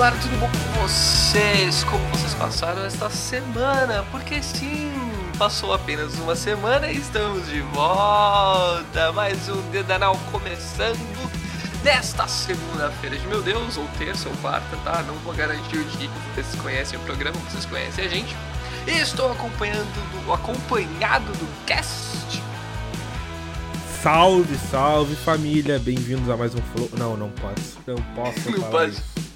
galera, tudo bom com vocês? Como vocês passaram esta semana? Porque sim, passou apenas uma semana e estamos de volta. Mais um Dedanal começando nesta segunda-feira de meu Deus, ou terça ou quarta, tá? Não vou garantir o dia que vocês conhecem o programa, vocês conhecem a gente. E estou acompanhando do, acompanhado do cast. Salve, salve família, bem-vindos a mais um Flow. Não, não posso. Não posso Não falar pode. isso.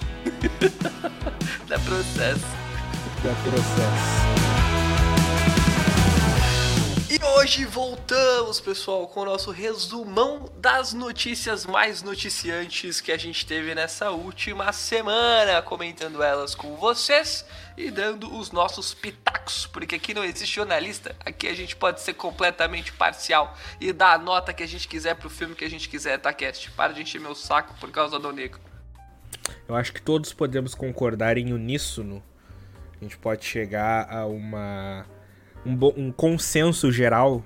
Dá processo. Dá processo. E hoje voltamos, pessoal, com o nosso resumão das notícias mais noticiantes que a gente teve nessa última semana, comentando elas com vocês e dando os nossos pitacos, porque aqui não existe jornalista, aqui a gente pode ser completamente parcial e dar a nota que a gente quiser pro filme que a gente quiser, tá, Cast? Para de encher meu saco por causa do Negro. Eu acho que todos podemos concordar em uníssono. A gente pode chegar a uma um, um consenso geral,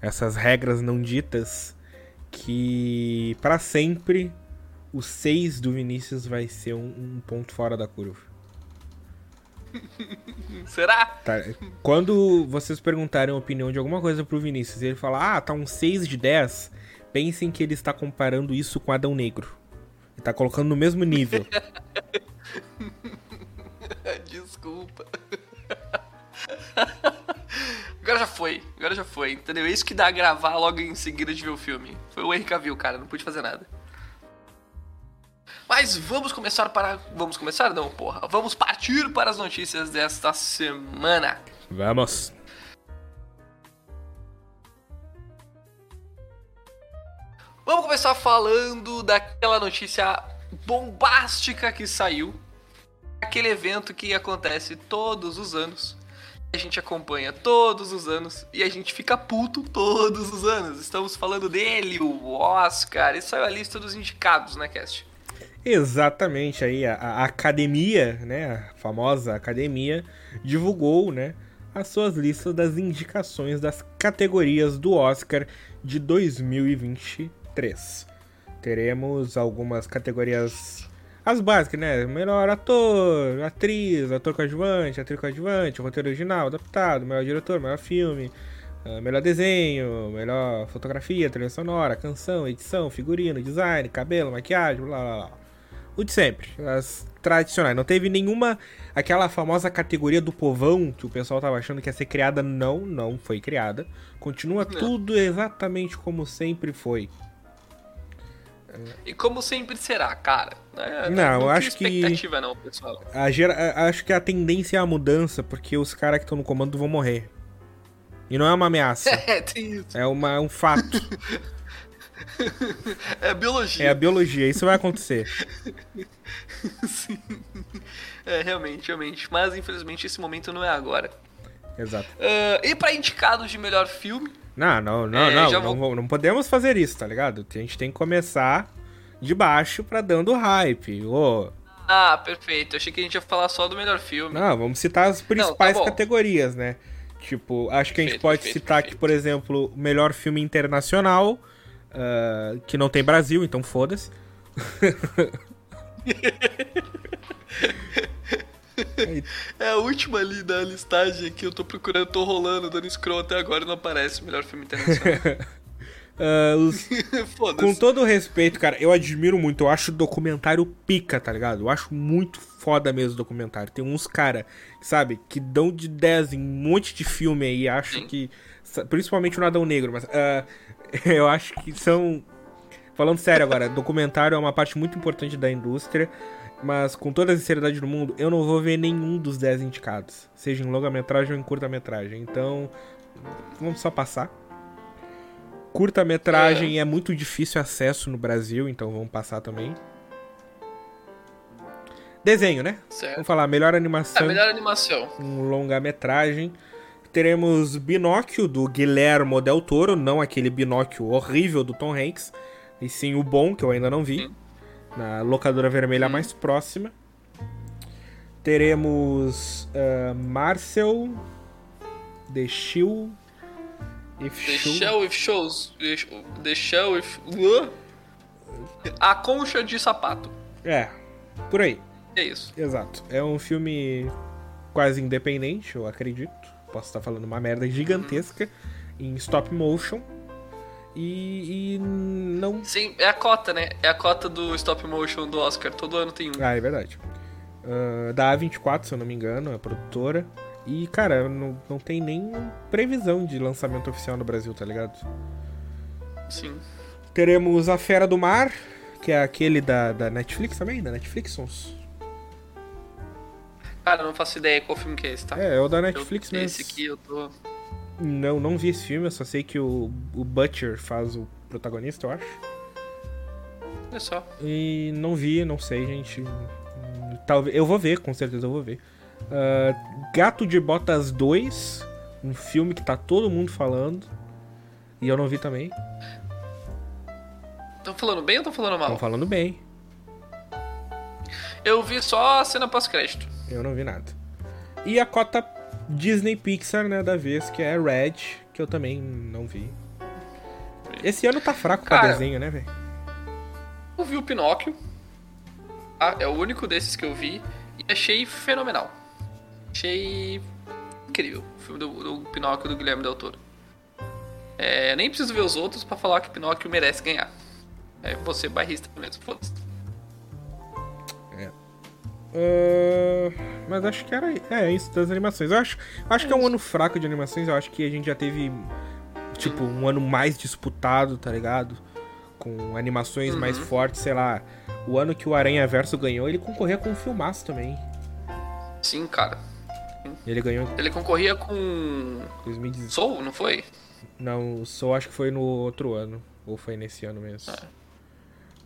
essas regras não ditas, que pra sempre o 6 do Vinícius vai ser um, um ponto fora da curva. Será? Tá, Quando vocês perguntarem a opinião de alguma coisa pro Vinícius e ele falar, ah, tá um 6 de 10, pensem que ele está comparando isso com Adão Negro. Tá colocando no mesmo nível. Desculpa. Agora já foi, agora já foi, entendeu? É isso que dá a gravar logo em seguida de ver o filme. Foi o Henry Cavill, cara, não pude fazer nada. Mas vamos começar para... Vamos começar? Não, porra. Vamos partir para as notícias desta semana. Vamos. Vamos começar falando daquela notícia bombástica que saiu. Aquele evento que acontece todos os anos. A gente acompanha todos os anos e a gente fica puto todos os anos. Estamos falando dele, o Oscar. E saiu a lista dos indicados, né, Cast? Exatamente, aí a, a academia, né, a famosa academia, divulgou, né, as suas listas das indicações das categorias do Oscar de 2023. Teremos algumas categorias, as básicas, né, melhor ator, atriz, ator coadjuvante, atriz coadjuvante, roteiro original, adaptado, melhor diretor, melhor filme, ah, melhor desenho, melhor fotografia, trilha sonora, canção, edição, figurino, design, cabelo, maquiagem, blá blá blá. O de sempre, as tradicionais. Não teve nenhuma. Aquela famosa categoria do povão que o pessoal tava achando que ia ser criada. Não, não foi criada. Continua tudo exatamente como sempre foi. E como sempre será, cara. né? Não, eu tem acho que- expectativa não, pessoal. A gera... a- Acho que a tendência é a mudança, porque os caras que estão no comando vão morrer. E não é uma ameaça, É, tem isso. é uma, um fato. É biologia. É a biologia, isso vai acontecer. Sim. É, realmente, realmente. Mas infelizmente esse momento não é agora. Exato. Ah, e pra indicados de melhor filme, Não, não, não, É, não, não, vou- não podemos fazer isso, tá ligado? A gente tem que começar de baixo pra dando hype. Ô, Ah, perfeito. Achei que a gente ia falar só do melhor filme. não, vamos citar as principais bom. categorias, né? Tipo, acho que a gente Perfeito, pode perfeito, citar aqui, perfeito. por exemplo, melhor filme internacional, ah, que não tem Brasil, então foda-se. É a última ali da listagem aqui. Eu tô procurando, tô rolando, dando scroll até agora e não aparece melhor filme internacional. Os- Com todo respeito, cara, eu admiro muito. Eu acho o documentário pica, tá ligado? Eu acho muito foda mesmo o documentário. Tem uns cara, sabe, que dão de 10 em um monte de filme aí. Acho Sim. que. Principalmente o Nadão Negro, mas. ah, eu acho que são. Falando sério agora, documentário é uma parte muito importante da indústria. Mas com toda a sinceridade do mundo, eu não vou ver nenhum dos 10 indicados. Seja em longa-metragem ou em curta-metragem. Então. Vamos só passar. Curta-metragem é. muito difícil acesso no Brasil, então vamos passar também. Desenho, né? Certo. Vamos falar, melhor animação, melhor animação. um longa-metragem. Teremos Binóquio, do Guilhermo Del Toro, não aquele Binóquio horrível do Tom Hanks, e sim o bom, que eu ainda não vi, Sim. Na locadora vermelha mais próxima. Teremos ah, Marcel, The Shield, If The Shoe- Shell with Shows. The Shell with. Uh? A concha de sapato. É, por aí. É isso. Exato. É um filme quase independente, eu acredito. Posso estar falando uma merda gigantesca em stop motion. E, e não. Sim, é a cota, né? É a cota do stop motion do Oscar. Todo ano tem um. Ah, é verdade. Uh, da A24, se eu não me engano, a produtora. E, cara, não, não tem nem previsão de lançamento oficial no Brasil, tá ligado? Sim. Teremos A Fera do Mar, que é aquele da, da Netflix também, da Netflix. Cara, não faço ideia qual filme que é esse, tá? É, é o da Netflix eu, mesmo. Esse aqui eu tô. Não, não vi esse filme, eu só sei que o, o Butcher faz o protagonista, eu acho. Olha só. E não vi, não sei, gente. Talvez, eu vou ver, com certeza eu vou ver. Uh, Gato de Botas 2, um filme que tá todo mundo falando. E eu não vi também. Estão falando bem ou estão falando mal? Estão falando bem. Eu vi só a cena pós-crédito. Eu não vi nada. E a cota Disney Pixar, né, da vez, que é Red, que eu também não vi. Esse ano tá fraco Cara, pra desenho, né, velho? Eu vi o Pinóquio. Ah, é o único desses que eu vi. E achei fenomenal. Achei incrível o filme do, do Pinóquio do Guilherme Del Toro. É, nem preciso ver os outros para falar que Pinóquio merece ganhar. É você barrista mesmo, foda-se. Uh, mas acho que era é isso das animações. Eu acho, acho que é um ano fraco de animações. Eu acho que a gente já teve tipo um ano mais disputado, tá ligado? Com animações uhum. mais fortes, sei lá. O ano que o Aranha Verso ganhou, ele concorria com um filmaço também. Sim, cara. Ele ganhou. Ele concorria com. 2018. Soul, não foi? Não, o Soul acho que foi no outro ano. Ou foi nesse ano mesmo. É.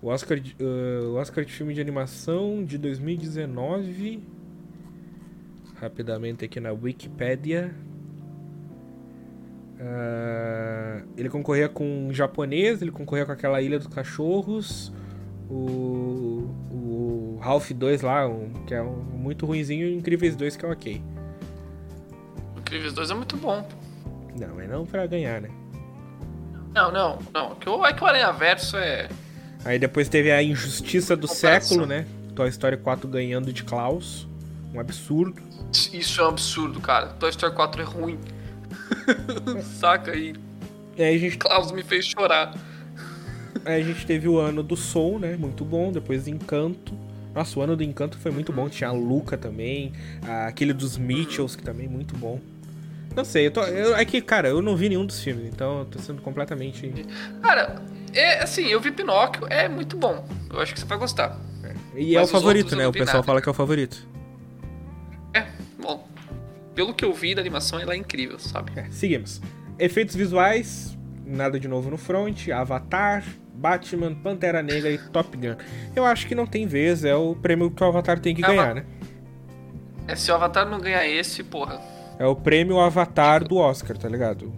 O Oscar, de, uh, o Oscar de filme de animação de 2019. Rapidamente aqui na Wikipedia. Uh, ele concorria com um japonês, ele concorria com aquela Ilha dos Cachorros. O, o Ralph 2 lá, um, que é um, muito ruinzinho, e o Incríveis 2 que é ok. Incríveis 2 é muito bom. Não, é não pra ganhar, né? Não, não, não. É que o Aranha Verso é Aí depois teve a injustiça do século, né? Toy Story 4 ganhando de Klaus. Um absurdo. Isso é um absurdo, cara. Toy Story 4 é ruim. Saca aí. E aí a gente... Klaus me fez chorar. Aí a gente teve o ano do Soul, né? Muito bom. Depois Encanto. Nossa, o ano do Encanto foi muito bom. Tinha a Luca também. Aquele dos Mitchells, que também é muito bom. Não sei, eu tô. Eu, é que, cara, eu não vi nenhum dos filmes, então eu tô sendo completamente. Cara, é, assim, eu vi Pinóquio, é muito bom. Eu acho que você vai gostar. É. E é Mas é o favorito, né? O pessoal nada. fala que é o favorito. É, bom. Pelo que eu vi da animação, ela é incrível, sabe? É, seguimos. Efeitos visuais, nada de novo no front, Avatar, Batman, Pantera Negra e Top Gun. Eu acho que não tem vez, é o prêmio que o Avatar tem que ganhar, né? É, se o Avatar não ganhar esse, porra. É o prêmio Avatar do Oscar, tá ligado?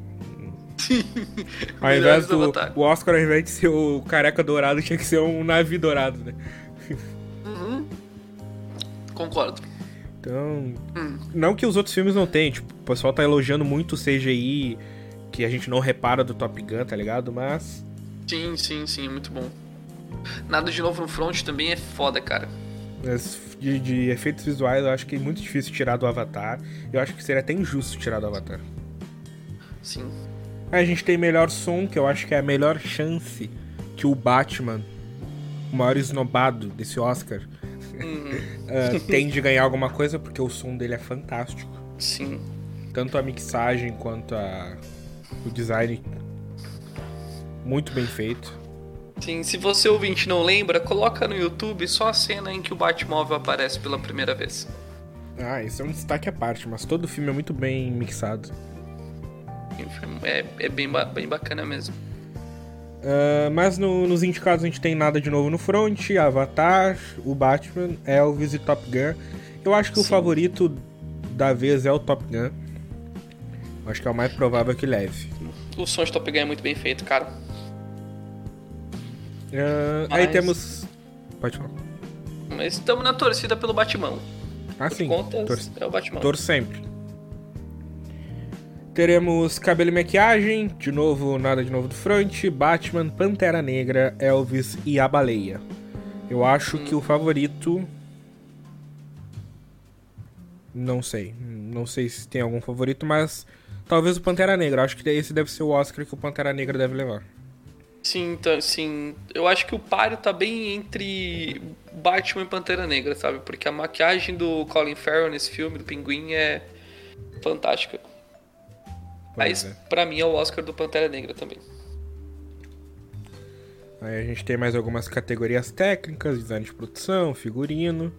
Sim. Ao invés do. O Oscar, ao invés de ser o careca dourado, tinha que ser um navio dourado, né? Uhum. Concordo. Então. Hum. Não que os outros filmes não tenham, tipo, o pessoal tá elogiando muito o CGI que a gente não repara do Top Gun, tá ligado? Mas. Sim, sim, sim, muito bom. Nada de novo no front também é foda, cara. De, de, efeitos visuais, eu acho que é muito difícil tirar do Avatar. Eu acho que seria até injusto tirar do Avatar. Sim. A gente tem melhor som, que eu acho que é a melhor chance que o Batman, o maior esnobado desse Oscar, uhum. uh, tem de ganhar alguma coisa, porque o som dele é fantástico. Sim. Tanto a mixagem quanto a, o design muito bem feito. Sim, se você ouvinte não lembra, coloca no YouTube só a cena em que o Batmóvel aparece pela primeira vez. Ah, isso é um destaque à parte, mas todo o filme é muito bem mixado. É, é bem, bem bacana mesmo. Uh, mas no, nos indicados a gente tem nada de novo no front, Avatar, o Batman, Elvis e Top Gun. Eu acho que Sim. o favorito da vez é o Top Gun. Acho que é o mais provável que leve. O som de Top Gun é muito bem feito, cara. Uh, mas... Aí temos. Pode falar. Mas estamos na torcida pelo Batman. Ah, sim. Contas, Tor é o Batman. Tor sempre. Teremos cabelo e maquiagem, de novo, nada de novo do front, Batman, Pantera Negra, Elvis e a Baleia. Eu acho que o favorito Não sei. Não sei se tem algum favorito, mas talvez o Pantera Negra. Acho que esse deve ser o Oscar que o Pantera Negra deve levar. Sim, tá, sim. Eu acho que o páreo tá bem entre Batman e Pantera Negra, sabe? Porque a maquiagem do Colin Farrell nesse filme, do Pinguim, é fantástica. Mas é. pra mim é o Oscar do Pantera Negra também. Aí a gente tem mais algumas categorias técnicas, design de produção, figurino,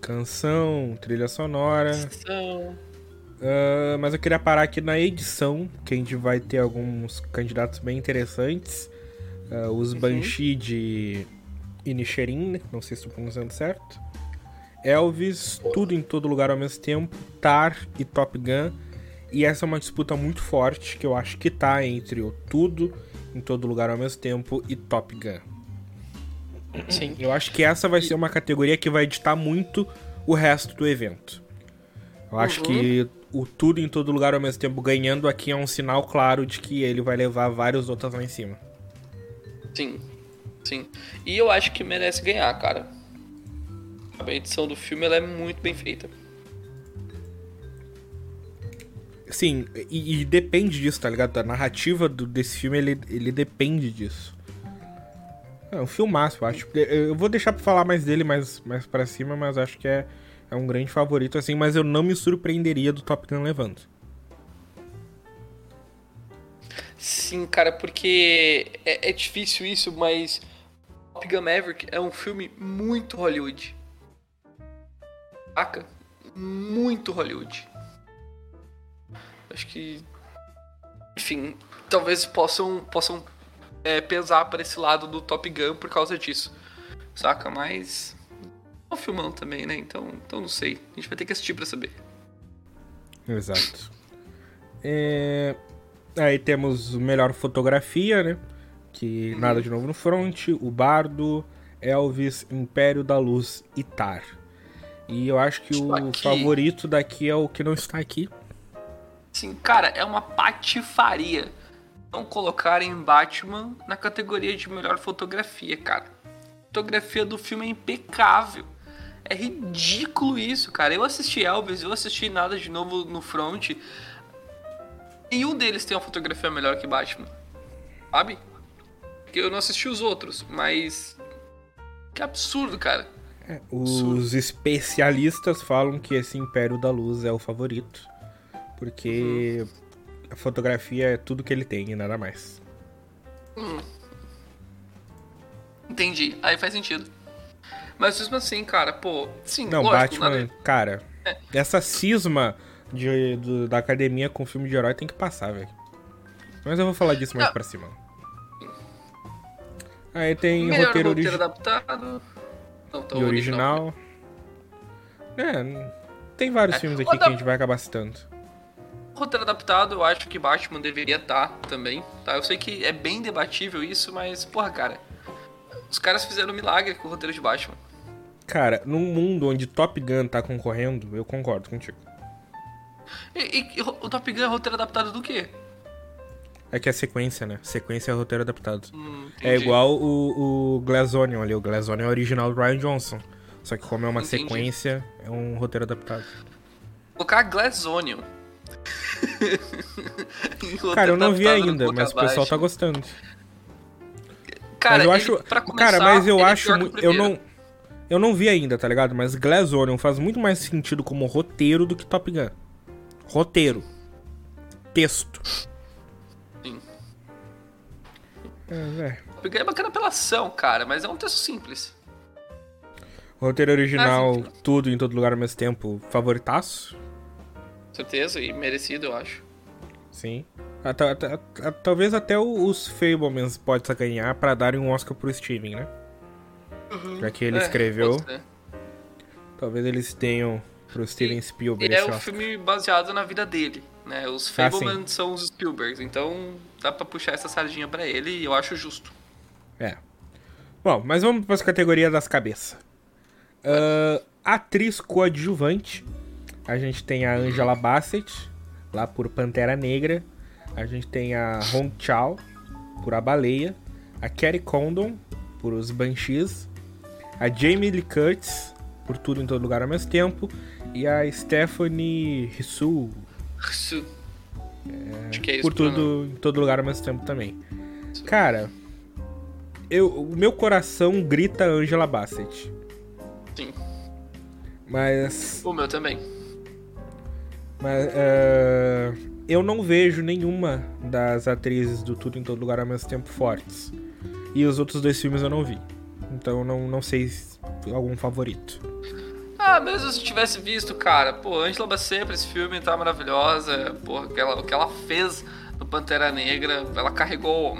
canção, trilha sonora. Canção. Uh, mas eu queria parar aqui na edição, que a gente vai ter alguns candidatos bem interessantes. Uh, os uhum. Banshee de Inisherin, né? não sei se estou pronunciando certo. Elvis, Tudo em Todo Lugar ao mesmo tempo, Tar e Top Gun. E essa é uma disputa muito forte que eu acho que tá entre o Tudo em Todo Lugar ao mesmo tempo e Top Gun. Sim. Eu acho que essa vai ser uma categoria que vai editar muito o resto do evento. Eu acho uhum. que o Tudo em Todo Lugar ao mesmo tempo ganhando aqui é um sinal claro de que ele vai levar vários outros lá em cima. Sim, sim. E eu acho que merece ganhar, cara. A edição do filme ela é muito bem feita. Sim, e, e depende disso, tá ligado? A narrativa do, desse filme, ele, ele depende disso. É um filmaço, eu acho. Eu vou deixar pra falar mais dele mais, mais pra cima, mas acho que é, é um grande favorito, assim. Mas eu não me surpreenderia do Top Gun levando. Sim, cara, porque é, é difícil isso, mas Top Gun Maverick é um filme muito Hollywood. Saca? Muito Hollywood. Acho que. Enfim, talvez possam, possam é, pesar para esse lado do Top Gun por causa disso. Saca? Mas. É um filmão também, né? Então, então não sei. A gente vai ter que assistir para saber. Exato. É... Aí temos melhor fotografia, né? Que nada de novo no front, o Bardo, Elvis, Império da Luz e Tar. E eu acho que o favorito daqui é o que não está aqui. Sim, cara, é uma patifaria não colocarem Batman na categoria de melhor fotografia, cara. A fotografia do filme é impecável. É ridículo isso, cara. Eu assisti Elvis, eu assisti nada de novo no front. Nenhum deles tem uma fotografia melhor que Batman. Sabe? Porque eu não assisti os outros, mas. Que absurdo, cara. É, os especialistas falam que esse Império da Luz é o favorito. Porque uhum. a fotografia é tudo que ele tem e nada mais. Hum. Entendi. Aí faz sentido. Mas mesmo assim, cara, pô. Sim, Não, lógico, Batman, nada... cara. É. Essa cisma de, do, da academia com filme de herói tem que passar, velho. Mas eu vou falar disso mais Não. pra cima. Aí tem Melhor roteiro, roteiro adaptado. Não, e original. É, tem vários é. filmes aqui que a gente vai acabar citando. Roteiro adaptado, eu acho que Batman deveria estar tá também, tá? Eu sei que é bem debatível isso, mas, porra, cara. Os caras fizeram um milagre com o roteiro de Batman. Cara, num mundo onde Top Gun tá concorrendo, eu concordo contigo. E, e, o Top Gun é roteiro adaptado do quê? É que é sequência, né? Sequência é roteiro adaptado. Hum, é igual o, o Glass Onion ali. O Glass Onion é original do Ryan Johnson. Só que como é uma entendi. sequência, é um roteiro adaptado. Colocar Glass Onion. Cara, eu não vi ainda, mas o pessoal tá gostando. Cara, mas eu acho, começar, cara, mas eu é acho, eu não, eu não vi ainda, tá ligado? Mas Glass Onion faz muito mais sentido como roteiro do que Top Gun. Roteiro. Texto. Sim. É, é. é bacana pela ação, cara, mas é um texto simples. Roteiro original, é, tudo em todo lugar ao mesmo tempo, favoritaço? Certeza, e merecido, eu acho. Sim. Talvez até os Fablemans possa ganhar para darem um Oscar pro Steven, né? Uhum. Já que ele é, escreveu. Talvez eles tenham pro Steven Spielberg. Ele é um filme baseado na vida dele, né? Os ah, Fableman ah, são os Spielbergs, então dá pra puxar essa sardinha para ele e eu acho justo. É. Bom, mas vamos para as categorias das cabeças. Uh, atriz coadjuvante. A gente tem a Angela Bassett, lá por Pantera Negra. A gente tem a Hong Chao, por A Baleia. A Kerry Condon, por Os Banshees. A Jamie Lee Curtis, por Tudo em Todo Lugar ao mesmo tempo, e a Stephanie Hsu que é isso. por Tudo em Todo Lugar ao mesmo tempo também. Cara, eu, o meu coração grita Angela Bassett, Sim. mas O meu também. Mas é, eu não vejo nenhuma das atrizes do Tudo em Todo Lugar ao mesmo tempo fortes. E os outros dois filmes eu não vi. Então não, não sei se algum favorito. Ah, mesmo se tivesse visto, cara, pô, Angela Bassett pra esse filme tá maravilhosa. Porra, o que ela, o que ela fez no Pantera Negra, ela carregou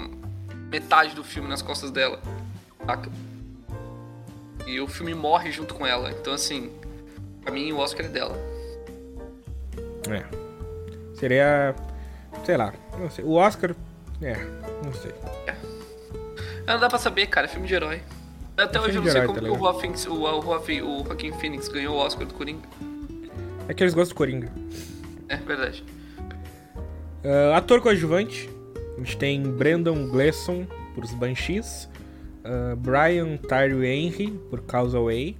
metade do filme nas costas dela. Saca? E o filme morre junto com ela. Então, assim, pra mim o Oscar é dela. É. Seria. Sei lá, não sei. O Oscar. É, não sei. Não dá pra saber, cara, é filme de herói. Até É hoje eu não sei herói, como tá o? Joaquin, o, Joaquin, o Joaquin Phoenix ganhou o Oscar do Coringa. É que eles gostam do Coringa. É verdade. Ah, ator coadjuvante. A gente tem Brandon Gleeson por Os Banshees. ah, Brian Tyree Henry por Causeway.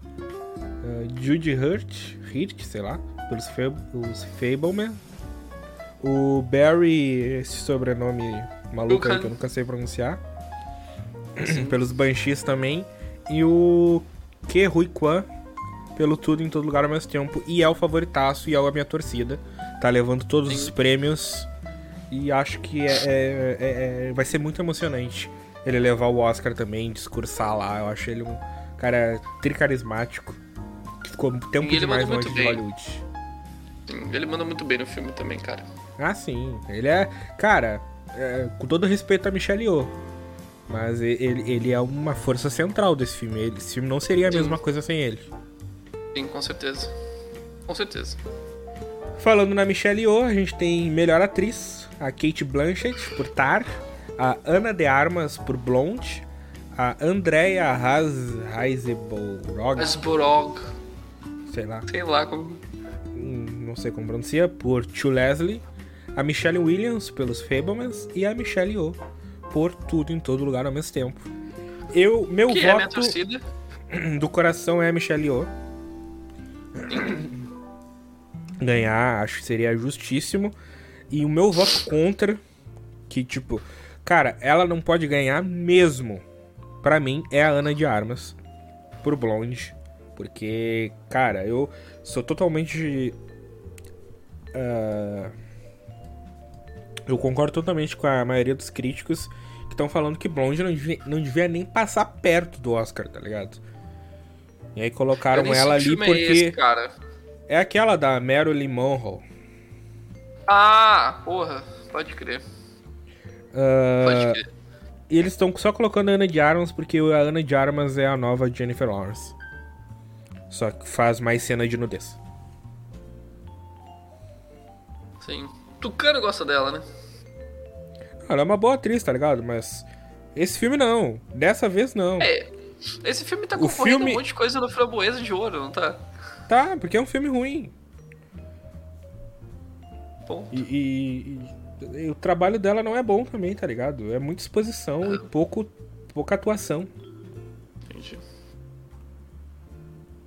Uh, Judy Hurt, Hurt, sei lá, pelos Fab os Fableman. O Barry, esse sobrenome maluco aí que eu nunca sei pronunciar. pelos Banshees também. E o Ke Rui Kwan pelo Tudo em Todo Lugar ao mesmo tempo. E é o favoritaço e é a minha torcida. Tá levando todos os Sim. prêmios. E acho que é, é- é- é- vai ser muito emocionante ele levar o Oscar também, discursar lá. Eu acho ele um cara tricarismático. Que ficou tempo demais longe de. Hollywood. Sim, ele manda muito bem no filme também, cara. Ah, sim. Ele é. Cara, é, com todo respeito a Michelle Yeoh. Mas ele, ele é uma força central desse filme. Ele- Esse filme não seria a Sim. mesma coisa sem ele. Sim, com certeza. Com certeza. Falando na Michelle Yeoh, a gente tem melhor atriz, a Kate Blanchett por Tar, a Ana de Armas por Blonde, a Andrea Heiseborg, Asborog, sei lá, sei lá como. Não sei como pronuncia, por Chu Leslie, a Michelle Williams pelos Fablemans e a Michelle Yeoh por Tudo em Todo Lugar ao mesmo tempo. Eu, meu Que é voto torcida. do coração é a Michelle Yeoh. Ganhar, acho que seria justíssimo. E o meu voto contra, que tipo, cara, ela não pode ganhar mesmo. Pra mim, é a Ana de Armas por Blonde. Porque, cara, eu sou totalmente. ah, eu concordo totalmente com a maioria dos críticos que estão falando que Blonde não devia, não devia nem passar perto do Oscar, tá ligado? E aí colocaram ela ali filme é porque. esse, cara. É aquela da Marilyn Monroe. Ah, porra, pode crer. Ah, Pode crer. e eles estão só colocando a Ana de Armas porque a Ana de Armas é a nova Jennifer Lawrence. Só que faz mais cena de nudez. Sim. Tucano gosta dela, né? Ela é uma boa atriz, tá ligado? Mas esse filme não. Dessa vez não. É. Esse filme tá concorrendo filme- um monte de coisa no Framboesa de Ouro, não tá? Tá, porque é um filme ruim. Bom. E, e- e- e o trabalho dela não é bom também, tá ligado? É muita exposição e pouco, pouca atuação.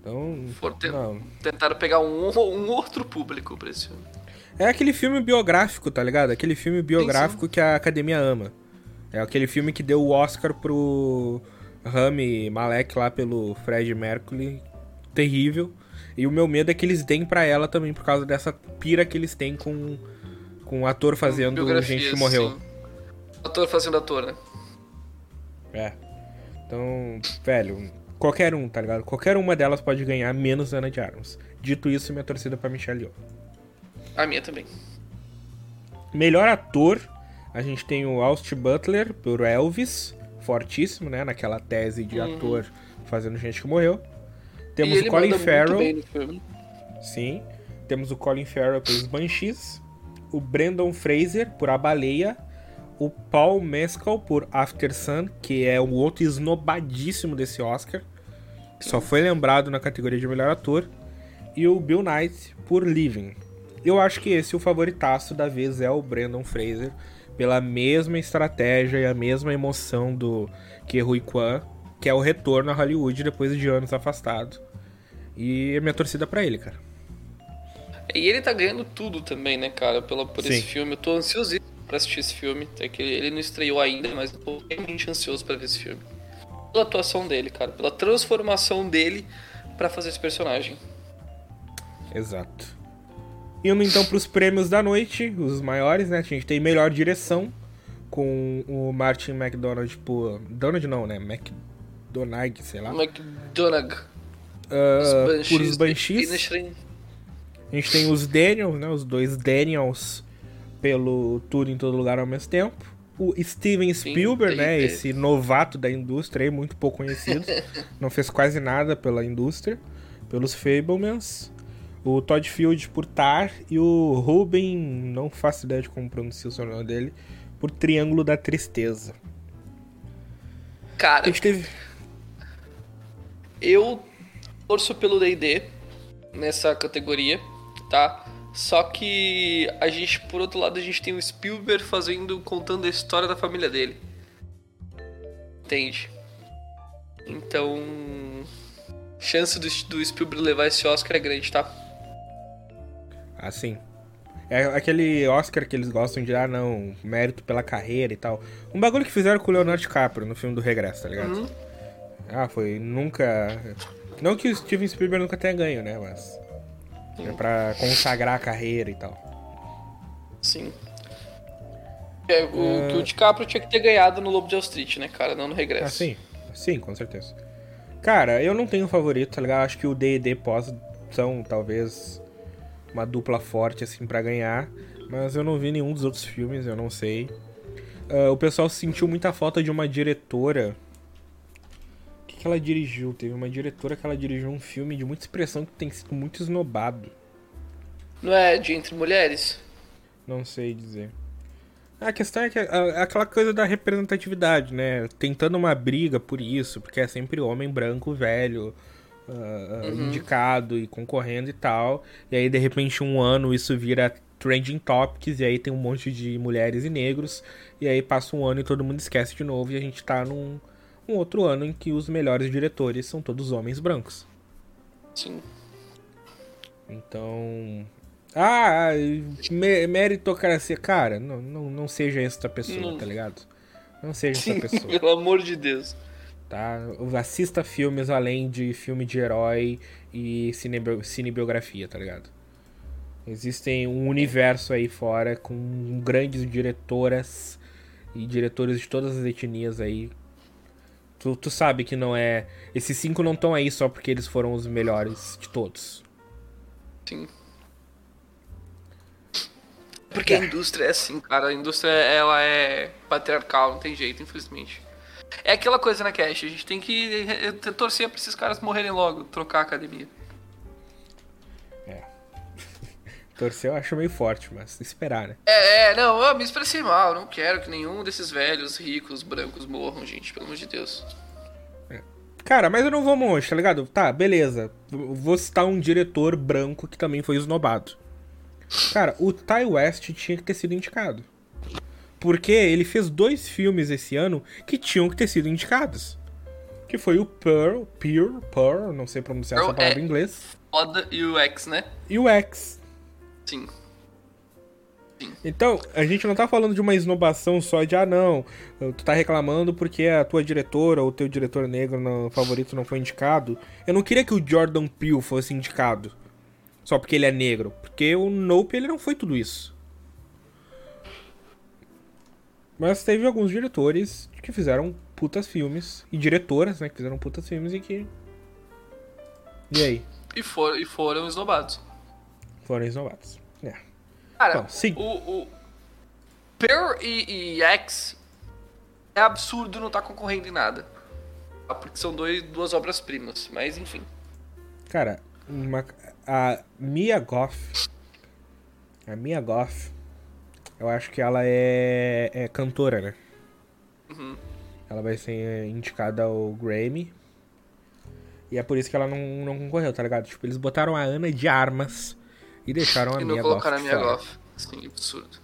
Então. Não. Tentaram pegar um, um outro público pra esse filme. É aquele filme biográfico, tá ligado? Aquele filme biográfico que a academia ama. É aquele filme que deu o Oscar pro Rami Malek lá pelo Fred Mercury. Terrível. E o meu medo é que eles deem pra ela também por causa dessa pira que eles têm com, com o ator fazendo Biografia, gente que morreu. sim. Ator fazendo ator, né? É. Então, velho, qualquer um, tá ligado? Qualquer uma delas pode ganhar, menos Ana de Armas. Dito isso, minha torcida pra Michelle Yeoh. A minha também. Melhor ator, a gente tem o Austin Butler por Elvis, fortíssimo, né? Naquela tese de ator fazendo gente que morreu. Temos Uhum. o Colin Farrell, sim. Temos o Colin Farrell pelos Banshees. O Brandon Fraser por A Baleia. O Paul Mescal por After Sun, que é o outro esnobadíssimo desse Oscar. Que só foi lembrado na categoria de melhor ator. E o Bill Knight por Living. Eu acho que esse o favoritaço da vez é o Brandon Fraser. Pela mesma estratégia e a mesma emoção do que Rui Kwan, que é o retorno a Hollywood depois de anos afastado. E a minha torcida pra ele, cara. E ele tá ganhando tudo também, né, cara, pela, por esse Sim. filme. Eu tô ansiosíssimo pra assistir esse filme. É que ele não estreou ainda, mas eu tô realmente ansioso pra ver esse filme. Pela atuação dele, cara. Pela transformação dele pra fazer esse personagem. Exato. Indo então pros prêmios da noite, os maiores, né? A gente tem melhor direção com o Martin McDonald por. Donald não, né? McDonagh, sei lá. McDonagh. Ah, Banshees por os Banshees. A gente tem os Daniels, né? Os dois Daniels pelo Tudo em Todo Lugar ao mesmo tempo. O Steven Sim, Spielberg, né? tem- Esse novato da indústria aí, muito pouco conhecido. não fez quase nada pela indústria. Pelos Fablemans. O Todd Field por Tar. E o Ruben, não faço ideia de como pronuncia o sobrenome dele, por Triângulo da Tristeza. Cara, teve. eu torço pelo D&D nessa categoria, tá? Só que a gente, por outro lado, a gente tem o Spielberg fazendo, contando a história da família dele. Entende? Então, chance do, do Spielberg levar esse Oscar é grande, tá? Assim. É aquele Oscar que eles gostam de dar, não, mérito pela carreira e tal. Um bagulho que fizeram com o Leonardo DiCaprio no filme do Regresso, tá ligado? Uhum. Ah, foi nunca. Não que o Steven Spielberg nunca tenha ganho, né? Mas. É pra consagrar a carreira e tal. Sim. É, o, que o DiCaprio tinha que ter ganhado no Lobo de Wall Street, né, cara? Não no Regresso. Ah, sim. Sim, com certeza. Cara, eu não tenho favorito, tá ligado? Acho que o D&D pós são, talvez, uma dupla forte, assim, pra ganhar. Mas eu não vi nenhum dos outros filmes, eu não sei. Ah, o pessoal sentiu muita falta de uma diretora. Que, ela dirigiu? Teve uma diretora que ela dirigiu um filme de muita expressão que tem sido muito esnobado. Não é de Entre Mulheres? Não sei dizer. A questão é que é aquela coisa da representatividade, né? Tentando uma briga por isso, porque é sempre homem branco, velho, ah, ah, indicado e concorrendo e tal. E aí, de repente, um ano isso vira trending topics, e aí tem um monte de mulheres e negros. E aí passa um ano e todo mundo esquece de novo, e a gente tá num um outro ano em que os melhores diretores são todos homens brancos. Sim. Então. Ah, me- meritocracia. Cara, não, não, não seja essa pessoa, Não. tá ligado? Não seja Sim, essa pessoa, pelo amor de Deus. tá? Assista filmes além de filme de herói e cinebio- cinebiografia, tá ligado? Existem um universo aí fora com grandes diretoras e diretores de todas as etnias aí. Tu, tu sabe que não é. Esses cinco não estão aí só porque eles foram os melhores de todos. Sim. Porque a indústria é assim, cara. A indústria, ela é patriarcal, não tem jeito, infelizmente. É aquela coisa, né, Cash? A gente tem que torcer pra esses caras morrerem logo, trocar a academia. Torcer eu acho meio forte, mas esperar, né? É, é, não, eu me expressei mal. Não quero que nenhum desses velhos, ricos, brancos morram, gente, pelo amor de Deus. Cara, mas eu não vou longe, tá ligado? Tá, beleza. Vou citar um diretor branco que também foi esnobado. Cara, o Ty West tinha que ter sido indicado. Porque ele fez dois filmes esse ano que tinham que ter sido indicados. Que foi o Pearl, Pearl, Pearl, não sei pronunciar Pearl essa palavra é- em inglês. Foda e o X, né? E o X. Sim. Então, a gente não tá falando de uma esnobação só de, ah, não, tu tá reclamando porque a tua diretora ou o teu diretor negro no favorito não foi indicado. Eu não queria que o Jordan Peele fosse indicado só porque ele é negro, porque o Nope ele não foi tudo isso. Mas teve alguns diretores que fizeram putas filmes, e diretoras, né, que fizeram putas filmes e que... E aí? E, for, e foram esnobados. Foram esnobados. É. Cara, Bom, sim. o, o Pearl e, e X é absurdo não estar concorrendo em nada. Ah, Porque são dois, duas obras-primas, mas enfim. Cara, uma- a Mia Goff. A Mia Goff. Eu acho que ela é, é cantora, né? Uhum. Ela vai ser indicada ao Grammy. E é por isso que ela não, não concorreu, tá ligado? Tipo, eles botaram a Ana de armas e deixaram a e Goff. colocaram a minha. Goff. Sim, absurdo.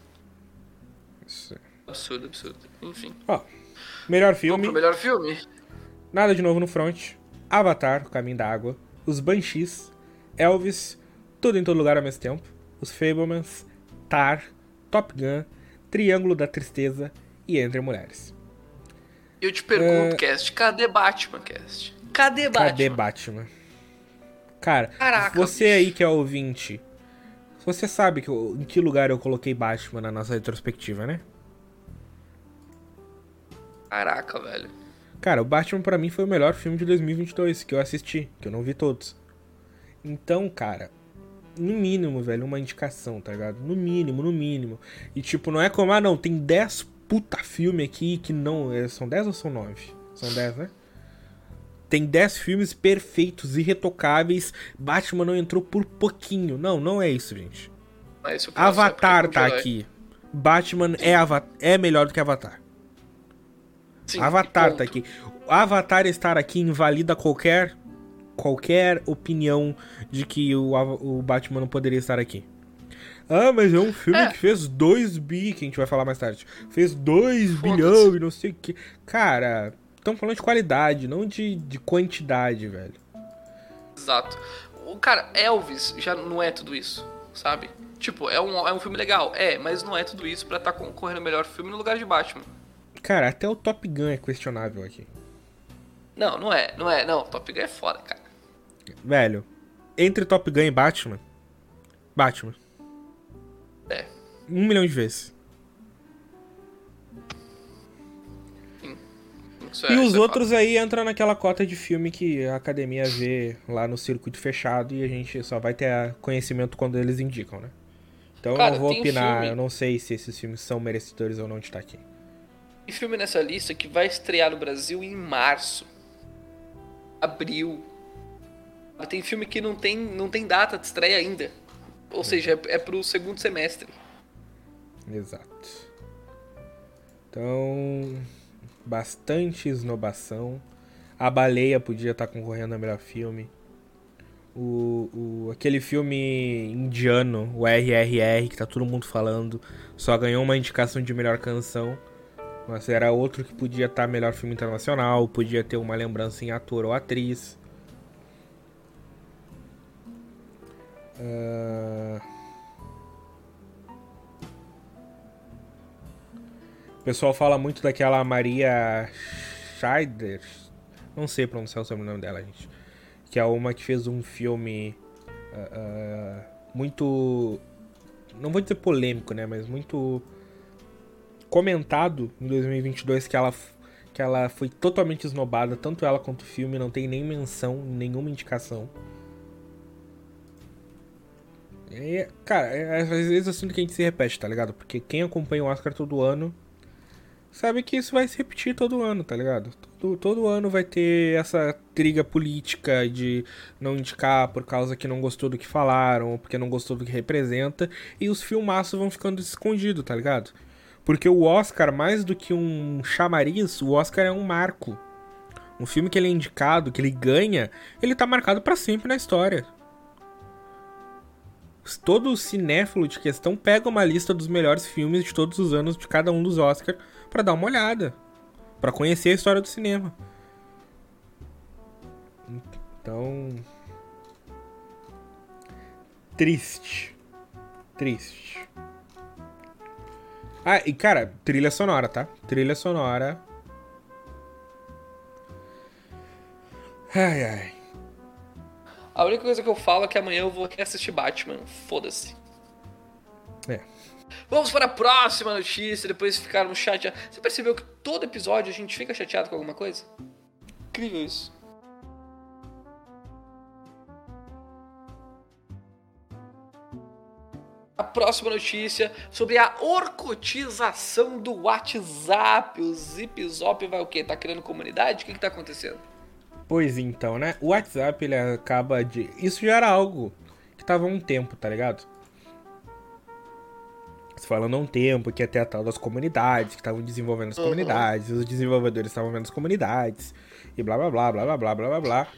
Isso. Absurdo, absurdo. Enfim. Ó, melhor Vamos filme. pro melhor filme? Nada de novo no front. Avatar, O Caminho da Água. os Banshees, Elvis, Tudo em Todo Lugar ao mesmo tempo, os Fablemans, Tar, Top Gun, Triângulo da Tristeza e Entre Mulheres. Eu te pergunto, é... Cast, cadê Batman, Cast? Cadê Batman? Cadê Batman? Cara, Caraca, você bicho. aí que é ouvinte, você sabe que eu, em que lugar eu coloquei Batman na nossa retrospectiva, né? Caraca, velho. Cara, o Batman para mim foi o melhor filme de 2022 que eu assisti, que eu não vi todos. Então, cara, no mínimo, velho, uma indicação, tá ligado? No mínimo, no mínimo. E tipo, não é como, ah, não, tem 10 puta filme aqui que não. É, são 10 ou são 9? São 10, né? Tem 10 filmes perfeitos, irretocáveis. Batman não entrou por pouquinho. Não, não é isso, gente. É isso Avatar tá aqui. Batman é, é melhor do que Avatar. Sim, Avatar tá aqui. Avatar estar aqui invalida qualquer qualquer opinião de que o, o Batman não poderia estar aqui. Ah, mas é um filme é. que fez 2 bi, que a gente vai falar mais tarde. Fez 2 bilhão e não sei o que. Cara, estamos falando de qualidade, não de, de quantidade, velho. Exato. O cara, Elvis já não é tudo isso, sabe? Tipo, é um, é um filme legal, é, mas não é tudo isso para estar tá concorrendo o melhor filme no lugar de Batman. Cara, até o Top Gun é questionável aqui. Não, não é, não é, não. Top Gun é foda, cara. Velho, entre Top Gun e Batman, Batman. É. Um milhão de vezes. É, e os é outros aí entram naquela cota de filme que a academia vê lá no circuito fechado e a gente só vai ter conhecimento quando eles indicam, né? Então Cara, eu não vou opinar, filme... eu não sei se esses filmes são merecedores ou não de estar aqui. E filme nessa lista que vai estrear no Brasil em março. Abril. Tem filme que não tem, não tem data de estreia ainda. Ou seja, é, é pro segundo semestre. Exato. Então, bastante esnobação. A Baleia podia estar concorrendo a melhor filme. O, o, aquele filme indiano, o RRR, que tá todo mundo falando, só ganhou uma indicação de melhor canção. Mas era outro que podia estar melhor filme internacional, podia ter uma lembrança em ator ou atriz. Uh... O pessoal fala muito daquela Maria Scheider. Não sei pronunciar o sobrenome dela, gente. Que é uma que fez um filme uh, uh, muito. Não vou dizer polêmico, né? Mas muito comentado em 2022 que ela, que ela foi totalmente esnobada, tanto ela quanto o filme, não tem nem menção, nenhuma indicação. E, cara, é, às vezes eu sinto que a gente se repete, tá ligado? Porque quem acompanha o Oscar todo ano sabe que isso vai se repetir todo ano, tá ligado? Todo, todo ano vai ter essa triga política de não indicar por causa que não gostou do que falaram, ou porque não gostou do que representa, e os filmaços vão ficando escondidos, tá ligado? Porque o Oscar, mais do que um chamariz, o Oscar é um marco. Um filme que ele é indicado, que ele ganha, ele tá marcado para sempre na história todo cinéfilo de questão pega uma lista dos melhores filmes de todos os anos de cada um dos Oscars para dar uma olhada, para conhecer a história do cinema. Então, triste, triste. Ah, e cara, trilha sonora, tá? Trilha sonora. Ai, ai. A única coisa que eu falo é que amanhã eu vou aqui assistir Batman. Foda-se. É. Vamos para a próxima notícia, depois de ficarmos chateados. Você percebeu que todo episódio a gente fica chateado com alguma coisa? Incrível isso. A próxima notícia sobre a orcotização do WhatsApp. O Zip Zop vai o quê? Tá criando comunidade? O que, que tá acontecendo? Pois então, né? O WhatsApp ele acaba de. Isso já era algo que tava há um tempo, tá ligado? Se falando há um tempo que até a tal das comunidades, que estavam desenvolvendo as uhum. comunidades, os desenvolvedores estavam vendo as comunidades, e blá blá blá blá blá blá blá blá blá.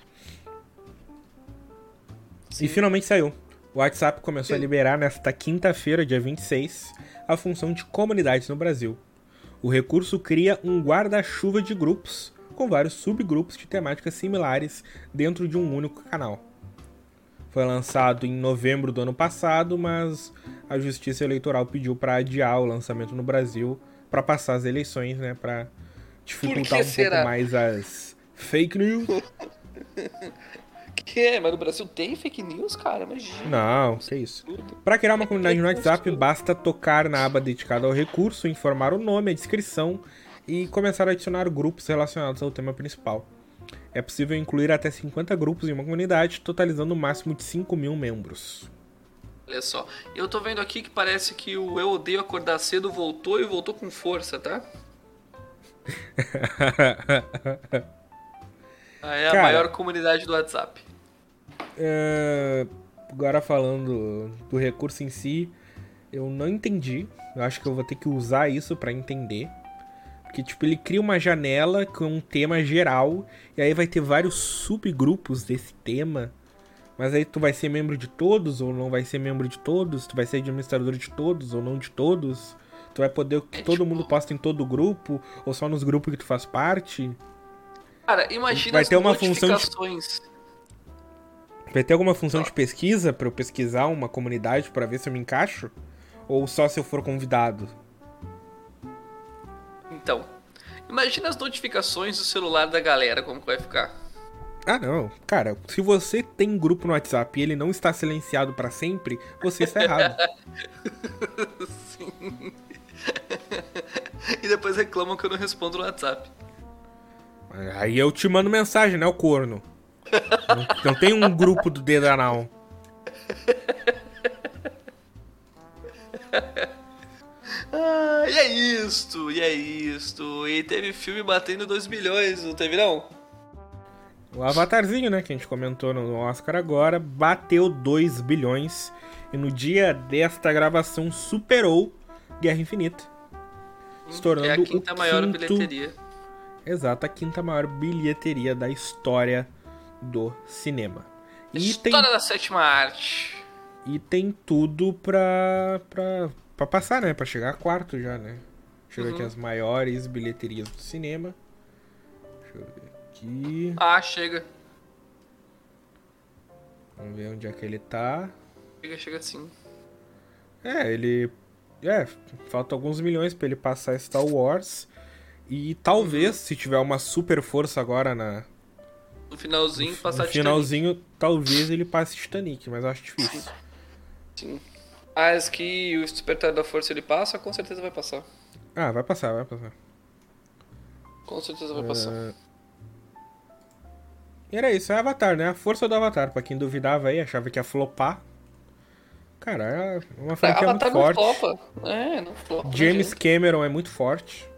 E finalmente saiu. O WhatsApp começou Sim. a liberar nesta quinta-feira, dia 26, a função de comunidades no Brasil. O recurso cria um guarda-chuva de grupos com vários subgrupos de temáticas similares dentro de um único canal. Foi lançado em novembro do ano passado, mas a Justiça Eleitoral pediu para adiar o lançamento no Brasil para passar as eleições, né, para dificultar um será? pouco mais as fake news. Que é, mas no Brasil tem fake news, cara, imagina. Não, que isso. Para criar uma comunidade no WhatsApp, basta tocar na aba dedicada ao recurso, informar o nome, a descrição e começar a adicionar grupos relacionados ao tema principal. É possível incluir até 50 grupos em uma comunidade, totalizando o um máximo de 5 mil membros. Olha só, eu tô vendo aqui que parece que o Eu Odeio Acordar Cedo voltou e voltou com força, tá? ah, é a Cara, maior comunidade do WhatsApp. É, agora falando do recurso em si, eu não entendi. Eu acho que eu vou ter que usar isso para entender. Porque, tipo, ele cria uma janela com um tema geral, e aí vai ter vários subgrupos desse tema. Mas aí tu vai ser membro de todos ou não vai ser membro de todos? Tu vai ser administrador de todos ou não de todos? Tu vai poder que é, todo tipo... mundo posta em todo grupo ou só nos grupos que tu faz parte? Cara, imagina vai ter uma função de... Vai ter alguma função de pesquisa para eu pesquisar uma comunidade para ver se eu me encaixo? Ou só se eu for convidado? Então, imagina as notificações do celular da galera, como que vai ficar. Ah, não. Cara, se você tem grupo no WhatsApp e ele não está silenciado para sempre, você está errado. Sim. e depois reclamam que eu não respondo no WhatsApp. Aí eu te mando mensagem, né, o corno? não, não tem um grupo do Dedanal. Ah, e é isto, e é isto. E teve filme batendo 2 milhões, não teve não? O Avatarzinho, né, que a gente comentou no Oscar agora, bateu 2 bilhões e no dia desta gravação superou Guerra Infinita. Se tornando é a quinta maior quinto... bilheteria. Exato, a quinta maior bilheteria da história do cinema. E história tem... da sétima arte. E tem tudo pra, pra Pra passar, né? Pra chegar a quarto já, né? Deixa eu ver aqui uhum. as maiores bilheterias do cinema. Deixa eu ver aqui. Ah, chega. Vamos ver onde é que ele tá. Chega, chega sim. É, ele. É, falta alguns milhões para ele passar Star Wars. E talvez, se tiver uma super força agora na. No finalzinho, no, passar No finalzinho, Titanic. talvez ele passe Titanic, mas eu acho difícil. Sim. Mas que o Despertar da Força ele passa, com certeza vai passar. Ah, vai passar, vai passar. Com certeza vai passar. Uh... E era isso, é Avatar, né? A força do Avatar. Pra quem duvidava aí, achava que ia flopar. Cara, é uma franquia muito forte. Não flopa. É, não flopa. James Cameron é muito forte.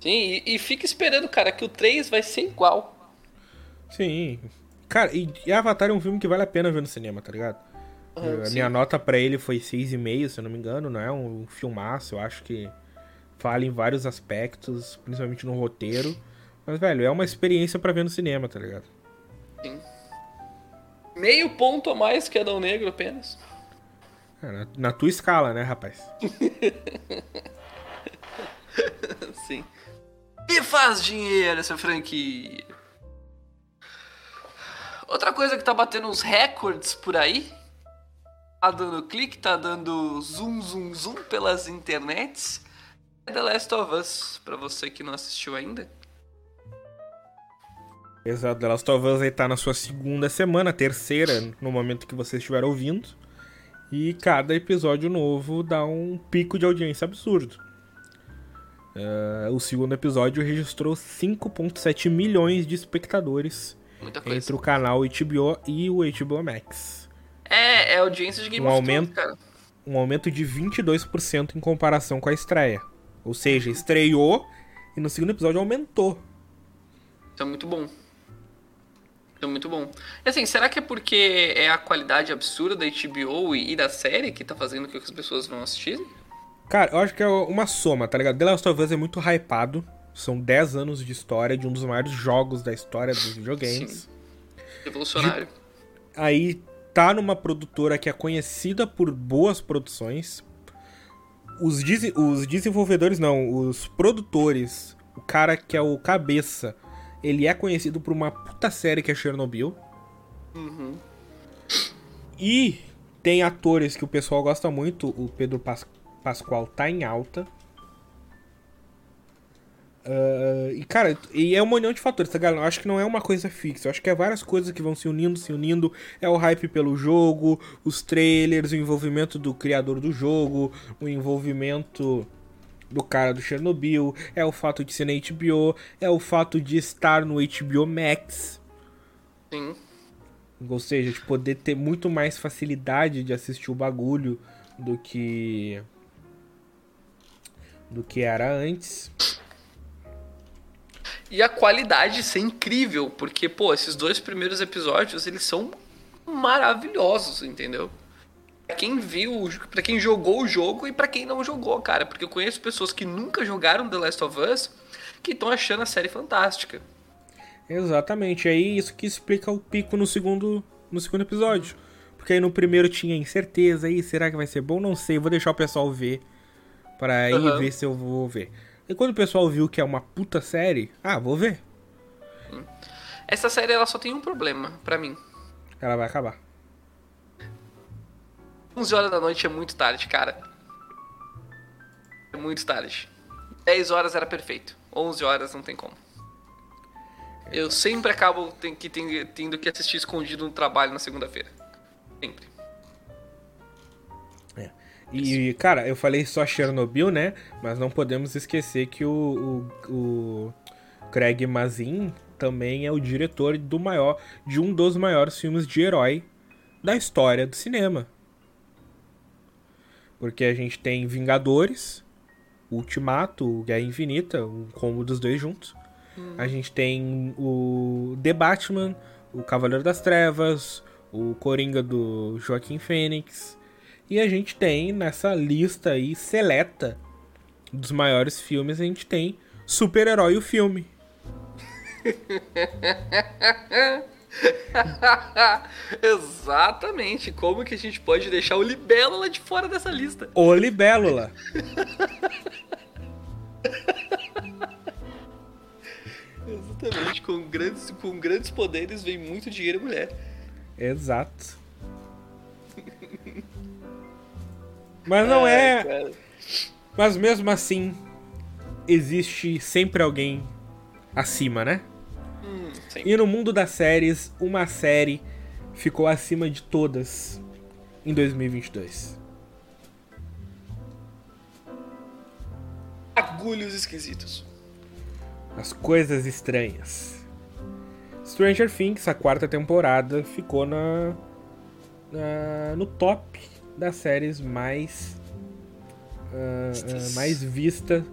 Sim, e, e, fica esperando, cara, que o 3 vai ser igual. Sim. Cara, e, e Avatar é um filme que vale a pena ver no cinema, tá ligado? Uhum, a minha nota para ele foi 6,5, se eu não me engano, não é um filmaço, eu acho que fala em vários aspectos, principalmente no roteiro. Mas, velho, é uma experiência para ver no cinema, tá ligado? Sim. Meio ponto a mais que Adão Negro apenas. É, na, na, tua escala, né, rapaz? Sim. E faz dinheiro essa franquia. Outra coisa que tá batendo uns recordes por aí tá dando clique, tá dando zoom, zoom, zoom pelas internets. É The Last of Us, pra você que não assistiu ainda. Exato, The Last of Us aí tá na sua segunda semana, terceira, no momento que você estiver ouvindo. E cada episódio novo dá um pico de audiência absurdo. Uh, o segundo episódio registrou 5.7 milhões de espectadores entre o canal HBO e o HBO Max. É, é audiência de Game um of aumento, Thrones, cara. Um aumento de 22% em comparação com a estreia. Ou seja, estreou e no segundo episódio aumentou. Isso é muito bom. É muito bom. E assim, será que é porque é a qualidade absurda da HBO e da série que tá fazendo com que as pessoas vão assistir? Cara, eu acho que é uma soma, tá ligado? The Last of Us é muito hypado. São 10 anos de história de um dos maiores jogos da história dos videogames. Sim. Revolucionário. De... Aí tá numa produtora que é conhecida por boas produções. Os, des os desenvolvedores, não, os produtores, o cara que é o cabeça, ele é conhecido por uma puta série que é Chernobyl. Uhum. E tem atores que o pessoal gosta muito. O Pedro Pas Pascoal tá em alta. Uh, e cara, e é uma união de fatores, tá galera? Eu acho que não é uma coisa fixa. Eu acho que é várias coisas que vão se unindo, se unindo. É o hype pelo jogo, os trailers, o envolvimento do criador do jogo, o envolvimento do cara do Chernobyl, é o fato de ser na HBO, é o fato de estar no HBO Max. Sim. Ou seja, de poder ter muito mais facilidade de assistir o bagulho do que do que era antes. E a qualidade ser incrível, porque, pô, esses dois primeiros episódios, eles são maravilhosos, entendeu? Pra quem viu, para quem jogou o jogo e para quem não jogou, cara. Porque eu conheço pessoas que nunca jogaram The Last of Us que estão achando a série fantástica. Exatamente, é isso que explica o pico no segundo, no segundo episódio. Porque aí no primeiro tinha incerteza, aí será que vai ser bom? Não sei, vou deixar o pessoal ver. Pra aí uhum. ver se eu vou ver. E quando o pessoal viu que é uma puta série, ah, vou ver. Essa série ela só tem um problema para mim. Ela vai acabar. 11 horas da noite é muito tarde, cara. É muito tarde. 10 horas era perfeito. 11 horas não tem como. Eu sempre acabo tendo que assistir escondido no trabalho na segunda-feira. Sempre. E, cara, eu falei só Chernobyl, né? Mas não podemos esquecer que o, o, o Craig Mazin também é o diretor do maior, de um dos maiores filmes de herói da história do cinema. Porque a gente tem Vingadores, Ultimato, Guerra Infinita, um combo dos dois juntos. Hum. A gente tem o The Batman, o Cavaleiro das Trevas, o Coringa do Joaquim Fênix. E a gente tem nessa lista aí seleta dos maiores filmes, a gente tem Super-Herói o filme. Exatamente. Como que a gente pode deixar o Libélula de fora dessa lista? O Libélula. Exatamente. Com grandes, com grandes poderes vem muito dinheiro e mulher. Exato. Mas não é. Cara. Mas mesmo assim, existe sempre alguém acima, né? Hum, e no mundo das séries, uma série ficou acima de todas em 2022. Agulhos esquisitos. As coisas estranhas. Stranger Things, a quarta temporada, ficou na, na no top das séries mais uh, uh, mais vista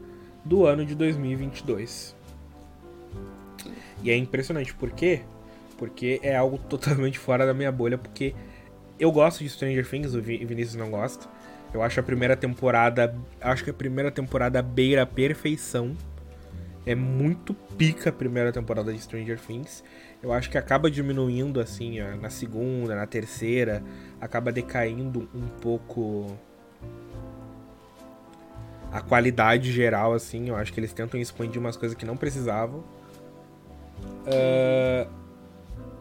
do ano de 2022. E é impressionante, por quê? Porque é algo totalmente fora da minha bolha, porque eu gosto de Stranger Things, o Vinícius não gosta. Eu acho a primeira temporada, acho que a primeira temporada beira a perfeição. É muito pica a primeira temporada de Stranger Things. Eu acho que acaba diminuindo assim na segunda, na terceira, acaba decaindo um pouco a qualidade geral assim. Eu acho que eles tentam expandir umas coisas que não precisavam. Uh,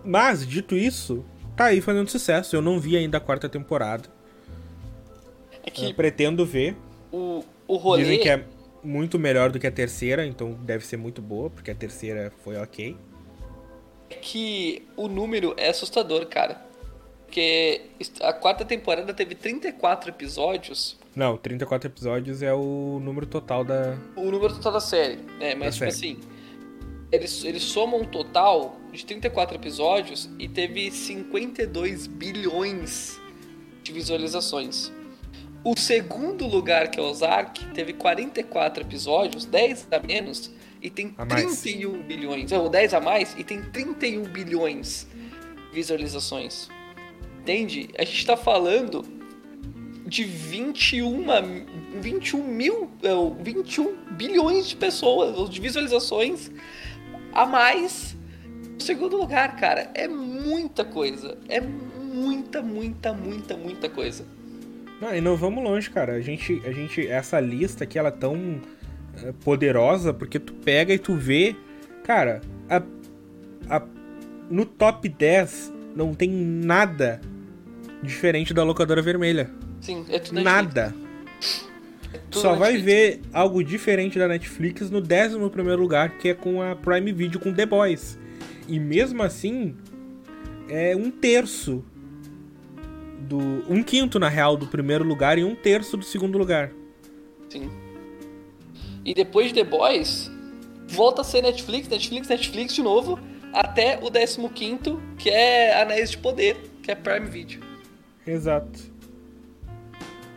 mas dito isso, tá aí fazendo sucesso. Eu não vi ainda a quarta temporada. É que uh, pretendo ver. O, o rolê. Dizem que é muito melhor do que a terceira, então deve ser muito boa, porque a terceira foi ok. É que o número é assustador, cara. Porque a quarta temporada teve 34 episódios. Não, 34 episódios é o número total da. O número total da série, né? Mas, da tipo série. assim. Eles, eles somam um total de 34 episódios e teve 52 bilhões de visualizações. O segundo lugar, que é o Ozark, teve 44 episódios, 10 a menos, e tem a 31 mais. bilhões. Ou 10 a mais, e tem 31 bilhões de visualizações. Entende? A gente tá falando de 21, 21 mil, 21 bilhões de pessoas, de visualizações a mais segundo lugar, cara. É muita coisa. É muita, muita, muita, muita coisa. Não, e não vamos longe, cara. A gente, a gente, essa lista aqui, ela é tão eh, poderosa porque tu pega e tu vê, cara, a, a, no top 10 não tem nada diferente da locadora vermelha. Sim, é tudo Nada. É tudo Só vai ver algo diferente da Netflix no 11 primeiro lugar, que é com a Prime Video com The Boys. E mesmo assim, é um terço do. Um quinto, na real, do primeiro lugar e um terço do segundo lugar. Sim. E depois de The Boys, volta a ser Netflix, Netflix, Netflix de novo, até o 15, que é Anéis de Poder, que é Prime Video. Exato.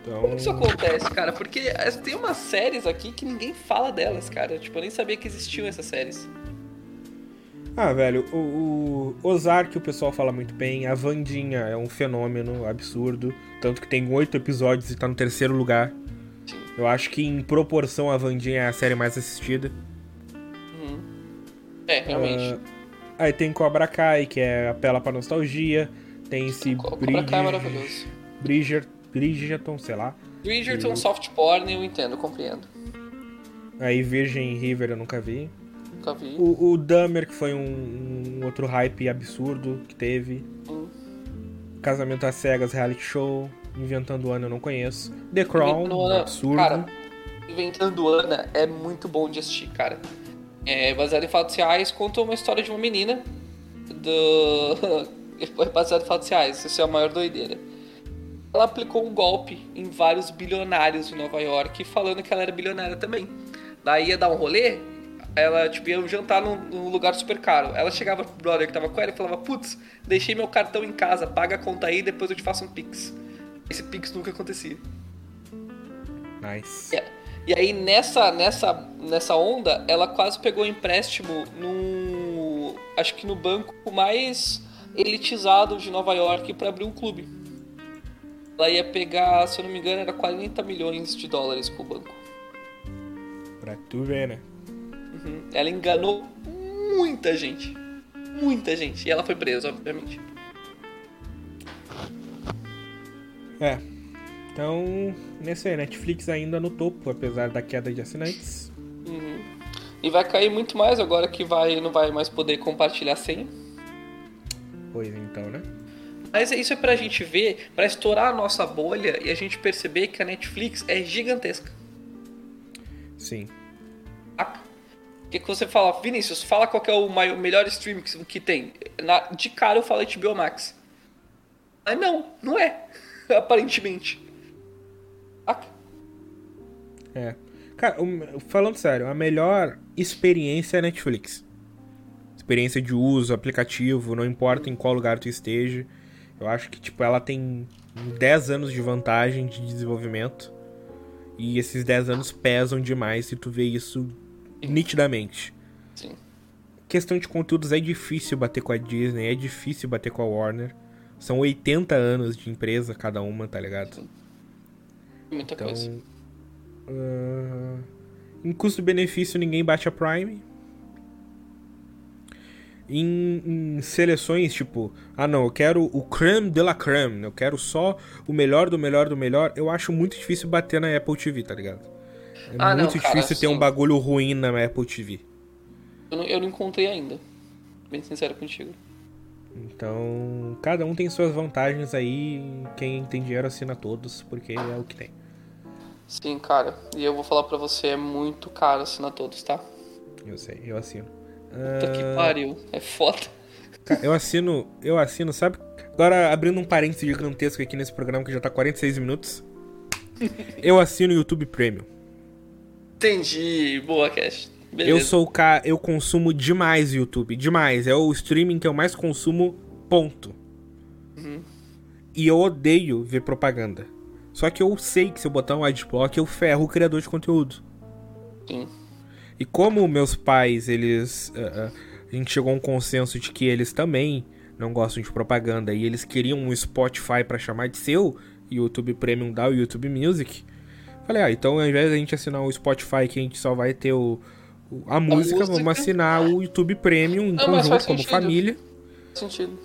Então. Como que isso acontece, cara? Porque tem umas séries aqui que ninguém fala delas, cara. Tipo, eu nem sabia que existiam essas séries. Ah, velho, o, o Ozark o pessoal fala muito bem, a Vandinha é um fenômeno absurdo, tanto que tem oito episódios e tá no terceiro lugar. Sim. Eu acho que em proporção a Vandinha é a série mais assistida. É, realmente. Ah, aí tem Cobra Kai, que é apela pra nostalgia. Tem esse Co- Cobra Kai é Bridger, maravilhoso. Bridger, Bridgerton, sei lá. Bridgerton, soft porn, eu entendo, compreendo. Aí Virgin River eu nunca vi. Nunca vi. O, o Dahmer, que foi um, um outro hype absurdo que teve. Hum. Casamento às Cegas, reality show. Inventando Ana eu não conheço. The Crown, um Ana- absurdo. Cara, Inventando Ana é muito bom de assistir, cara. É baseado em fatos reais, conta uma história de uma menina do. É baseado em fatos reais, isso é a maior doideira. Ela aplicou um golpe em vários bilionários de Nova York, falando que ela era bilionária também. Daí ia dar um rolê, ela tipo, ia jantar num, num lugar super caro. Ela chegava pro brother que tava com ela e falava: Putz, deixei meu cartão em casa, paga a conta aí, depois eu te faço um pix. Esse pix nunca acontecia. Nice. É. E aí nessa, nessa, nessa onda, ela quase pegou um empréstimo no. Acho que no banco mais elitizado de Nova York para abrir um clube. Ela ia pegar, se eu não me engano, era 40 milhões de dólares com o banco. Pra tu ver, né? Uhum. Ela enganou muita gente. Muita gente. E ela foi presa, obviamente. É. Então, nesse aí, Netflix ainda no topo, apesar da queda de assinantes. Uhum. E vai cair muito mais agora que vai, não vai mais poder compartilhar senha. Pois então, né? Mas isso é pra gente ver, pra estourar a nossa bolha e a gente perceber que a Netflix é gigantesca. Sim. O que, que você fala? Vinícius, fala qual que é o maior, melhor stream que, que tem. Na- de cara eu falo HBO Max. Mas não, não é. Aparentemente. Saca? É. Cara, falando sério, a melhor experiência é Netflix. Experiência de uso, aplicativo, não importa em qual lugar tu esteja. Eu acho que, tipo, ela tem 10 anos de vantagem de desenvolvimento. E esses 10 anos pesam demais se tu vê isso nitidamente. Sim. Questão de conteúdos é difícil bater com a Disney, é difícil bater com a Warner. São 80 anos de empresa cada uma, tá ligado? Muita coisa. Então, ah, em custo-benefício, ninguém bate a Prime. Em, em seleções, tipo, ah não, eu quero o creme de la creme, eu quero só o melhor do melhor do melhor, eu acho muito difícil bater na Apple TV, tá ligado? É Ah, não, muito cara, difícil ter um bagulho ruim na Apple TV. Eu, não, eu não encontrei ainda. Bem sincero contigo. Então, cada um tem suas vantagens aí, quem tem dinheiro assina todos, porque é o que tem. Sim, cara. E eu vou falar pra você, é muito caro assinar todos, tá? Eu sei, eu assino. Puta que Ah, pariu. É foda. Eu assino, eu assino, sabe? Agora, abrindo um parênteses gigantesco aqui nesse programa que já tá 46 minutos. Eu assino o YouTube Premium. Entendi. Boa, Cash. Beleza. Eu sou o cara, eu consumo demais YouTube, demais. É o streaming que eu mais consumo, ponto. E eu odeio ver propaganda. Só que eu sei que se eu botar um adblock, eu ferro o criador de conteúdo. Sim. E como meus pais, eles. ah, a gente chegou a um consenso de que eles também não gostam de propaganda e eles queriam um Spotify pra chamar de seu, YouTube Premium da YouTube Music. Falei, ah, então ao invés da gente assinar o Spotify que a gente só vai ter o, o- a, música, música. vamos assinar o YouTube Premium em Não, conjunto como sentido. família. Faz sentido.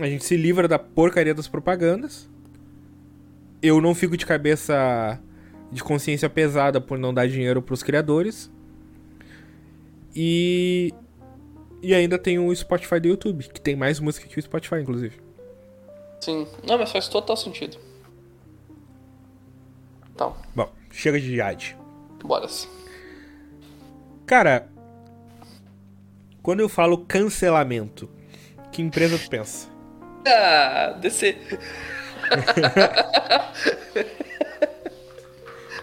A gente se livra da porcaria das propagandas. Eu não fico de cabeça de consciência pesada por não dar dinheiro pros criadores. E e ainda tem o Spotify do YouTube, que tem mais música que o Spotify, inclusive. Sim. Não, mas faz total sentido. Então, Bom, chega de Jade. bora. -se. Cara, quando eu falo cancelamento, que empresa tu pensa? Ah, DC.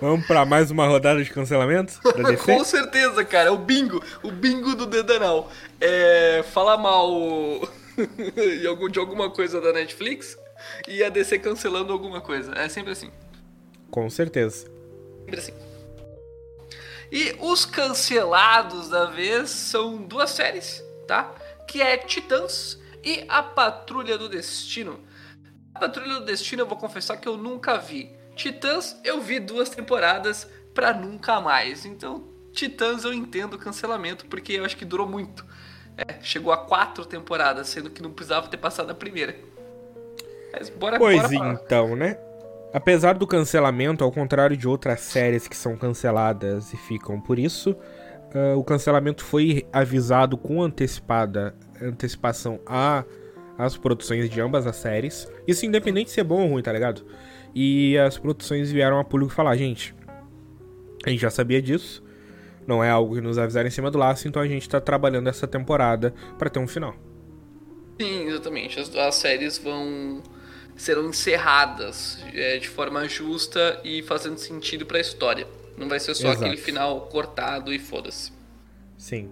Vamos pra mais uma rodada de cancelamento da DC? Com certeza, cara. É o bingo. O bingo do Dedanal. É. Falar mal de alguma coisa da Netflix e a DC cancelando alguma coisa. É sempre assim. Com certeza. Sempre assim. E os cancelados da vez são duas séries, tá? Que é Titãs e A Patrulha do Destino. A Patrulha do Destino eu vou confessar que eu nunca vi. Titãs eu vi duas temporadas pra nunca mais. Então, Titãs eu entendo o cancelamento porque eu acho que durou muito. É, chegou a quatro temporadas, sendo que não precisava ter passado a primeira. Mas bora, Pois bora então, né? Apesar do cancelamento, ao contrário de outras séries que são canceladas e ficam por isso, ah, o cancelamento foi avisado com antecipada antecipação a as produções de ambas as séries. Isso independente se é bom ou ruim, tá ligado? E as produções vieram a público falar, gente, a gente já sabia disso, não é algo que nos avisaram em cima do laço, então a gente tá trabalhando essa temporada pra ter um final. Sim, exatamente. As, as séries vão serão encerradas é, de forma justa e fazendo sentido pra história. Não vai ser só Exato. aquele final cortado e foda-se. Sim.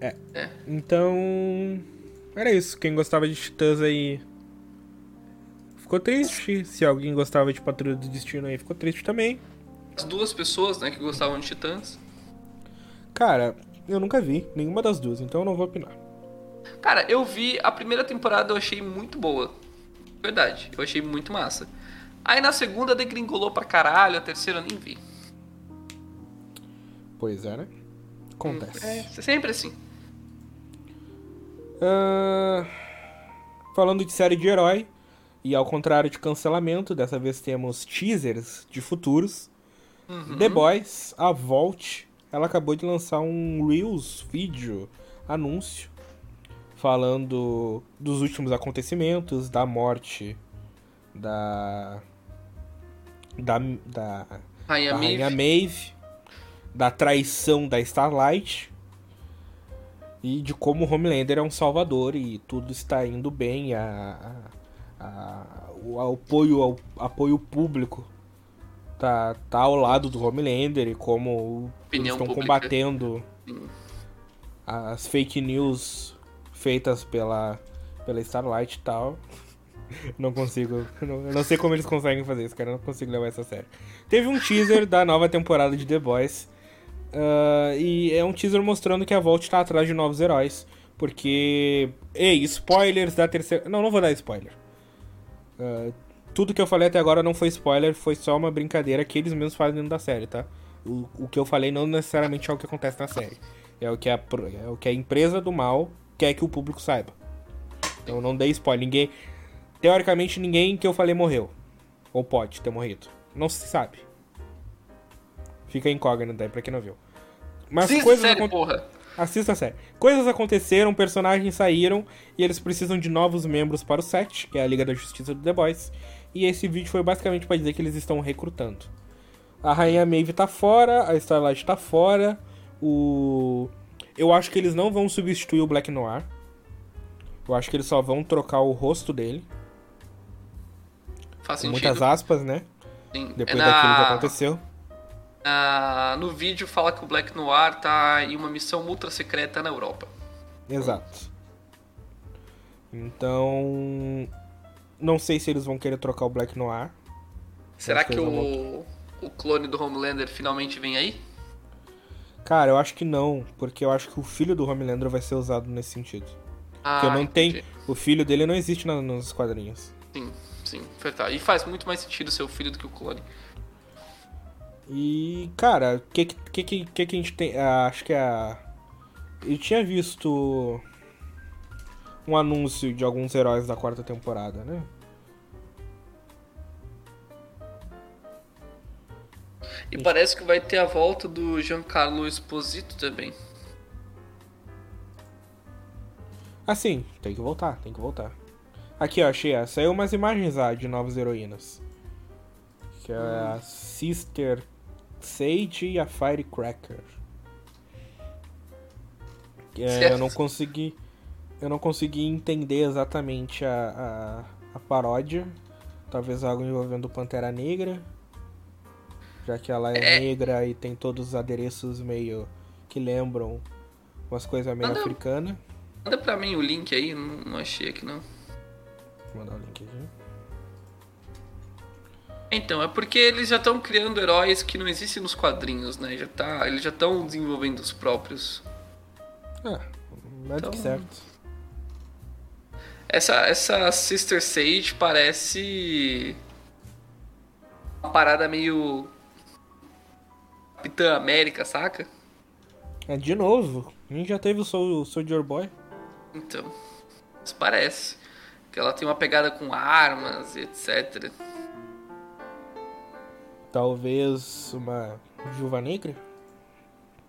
É. É. Então. Era isso. Quem gostava de Titãs aí. Ficou triste. Se alguém gostava de Patrulha do Destino aí, ficou triste também. As duas pessoas, né, que gostavam de Titãs. Cara, eu nunca vi nenhuma das duas, então eu não vou opinar. Cara, eu vi a primeira temporada, eu achei muito boa. Verdade, eu achei muito massa. Aí na segunda degringolou pra caralho, a terceira eu nem vi. Pois é, né? Acontece. É sempre assim. Ah, falando de série de herói, e ao contrário de cancelamento, dessa vez temos teasers de futuros. The Boys, a Volt, ela acabou de lançar um Reels vídeo, anúncio, falando dos últimos acontecimentos, da morte da. da. da, Rainha da Maeve. Rainha Maeve, da traição da Starlight e de como o Homelander é um salvador e tudo está indo bem, a, a- a- o apoio, ao, apoio público tá, tá ao lado do Homelander e como eles Opinião estão pública. combatendo Sim. as fake news feitas pela, pela Starlight e tal. Não consigo. não- não sei como eles conseguem fazer isso, cara. Eu não consigo levar isso a sério. Teve um teaser da nova temporada de The Boys. ah, e é um teaser mostrando que a Volt tá atrás de novos heróis. Porque. Ei, spoilers da terceira. Não, não vou dar spoiler. Ah, tudo que eu falei até agora não foi spoiler, foi só uma brincadeira que eles mesmos fazem dentro da série, tá? O, o que eu falei não necessariamente é o que acontece na série. É o que a, é o que a empresa do mal quer que o público saiba. Então não dei spoiler. Ninguém. Teoricamente, ninguém que eu falei morreu. Ou pode ter morrido. Não se sabe. Fica incógnito aí pra quem não viu. Mas Sim, coisas sério, porra. Assista a série. Coisas aconteceram, personagens saíram e eles precisam de novos membros para o set, que é a Liga da Justiça do The Boys. E esse vídeo foi basicamente para dizer que eles estão recrutando. A Rainha Maeve tá fora, a Starlight tá fora, o. Eu acho que eles não vão substituir o Black Noir. Eu acho que eles só vão trocar o rosto dele. Faz sentido. muitas aspas, né? Sim. Depois É daquilo que na- aconteceu. Na- no vídeo fala que o Black Noir tá em uma missão ultra secreta na Europa. Exato. Então. Não sei se eles vão querer trocar o Black Noir. Será que que eles o, o clone do Homelander finalmente vem aí? Cara, eu acho que não, porque eu acho que o filho do Homelander vai ser usado nesse sentido. Ah, Porque não tem. entendi. O filho dele não existe na- nos quadrinhos. Sim, sim, verdade. E faz muito mais sentido ser o filho do que o clone. E, cara, o que, que, que, que que a gente tem. ah, acho que a. Eu tinha visto um anúncio de alguns heróis da quarta temporada, né? E parece que vai ter a volta do Giancarlo Esposito também. Ah, sim, tem que voltar, tem que voltar. Aqui, ó, achei. Saiu umas imagens ah, de novas heroínas. Que é a Sister Sage e a Firecracker. É, eu não consegui. Eu não consegui entender exatamente a, a, a paródia. Talvez algo envolvendo Pantera Negra. Já que ela é, É. negra e tem todos os adereços meio que lembram umas coisas meio africanas. Manda pra mim o link aí, não, não achei aqui não. Vou mandar o link aqui. Então, é porque eles já estão criando heróis que não existem nos quadrinhos, né? Já tá, eles já estão desenvolvendo os próprios. Ah, mais do que Então- certo. Essa, essa Sister Sage parece uma parada meio Capitã América, saca? É, de novo, a gente já teve o Soul- Soldier Boy. Então, isso parece. Que ela tem uma pegada com armas, etc. Talvez uma Viúva Negra?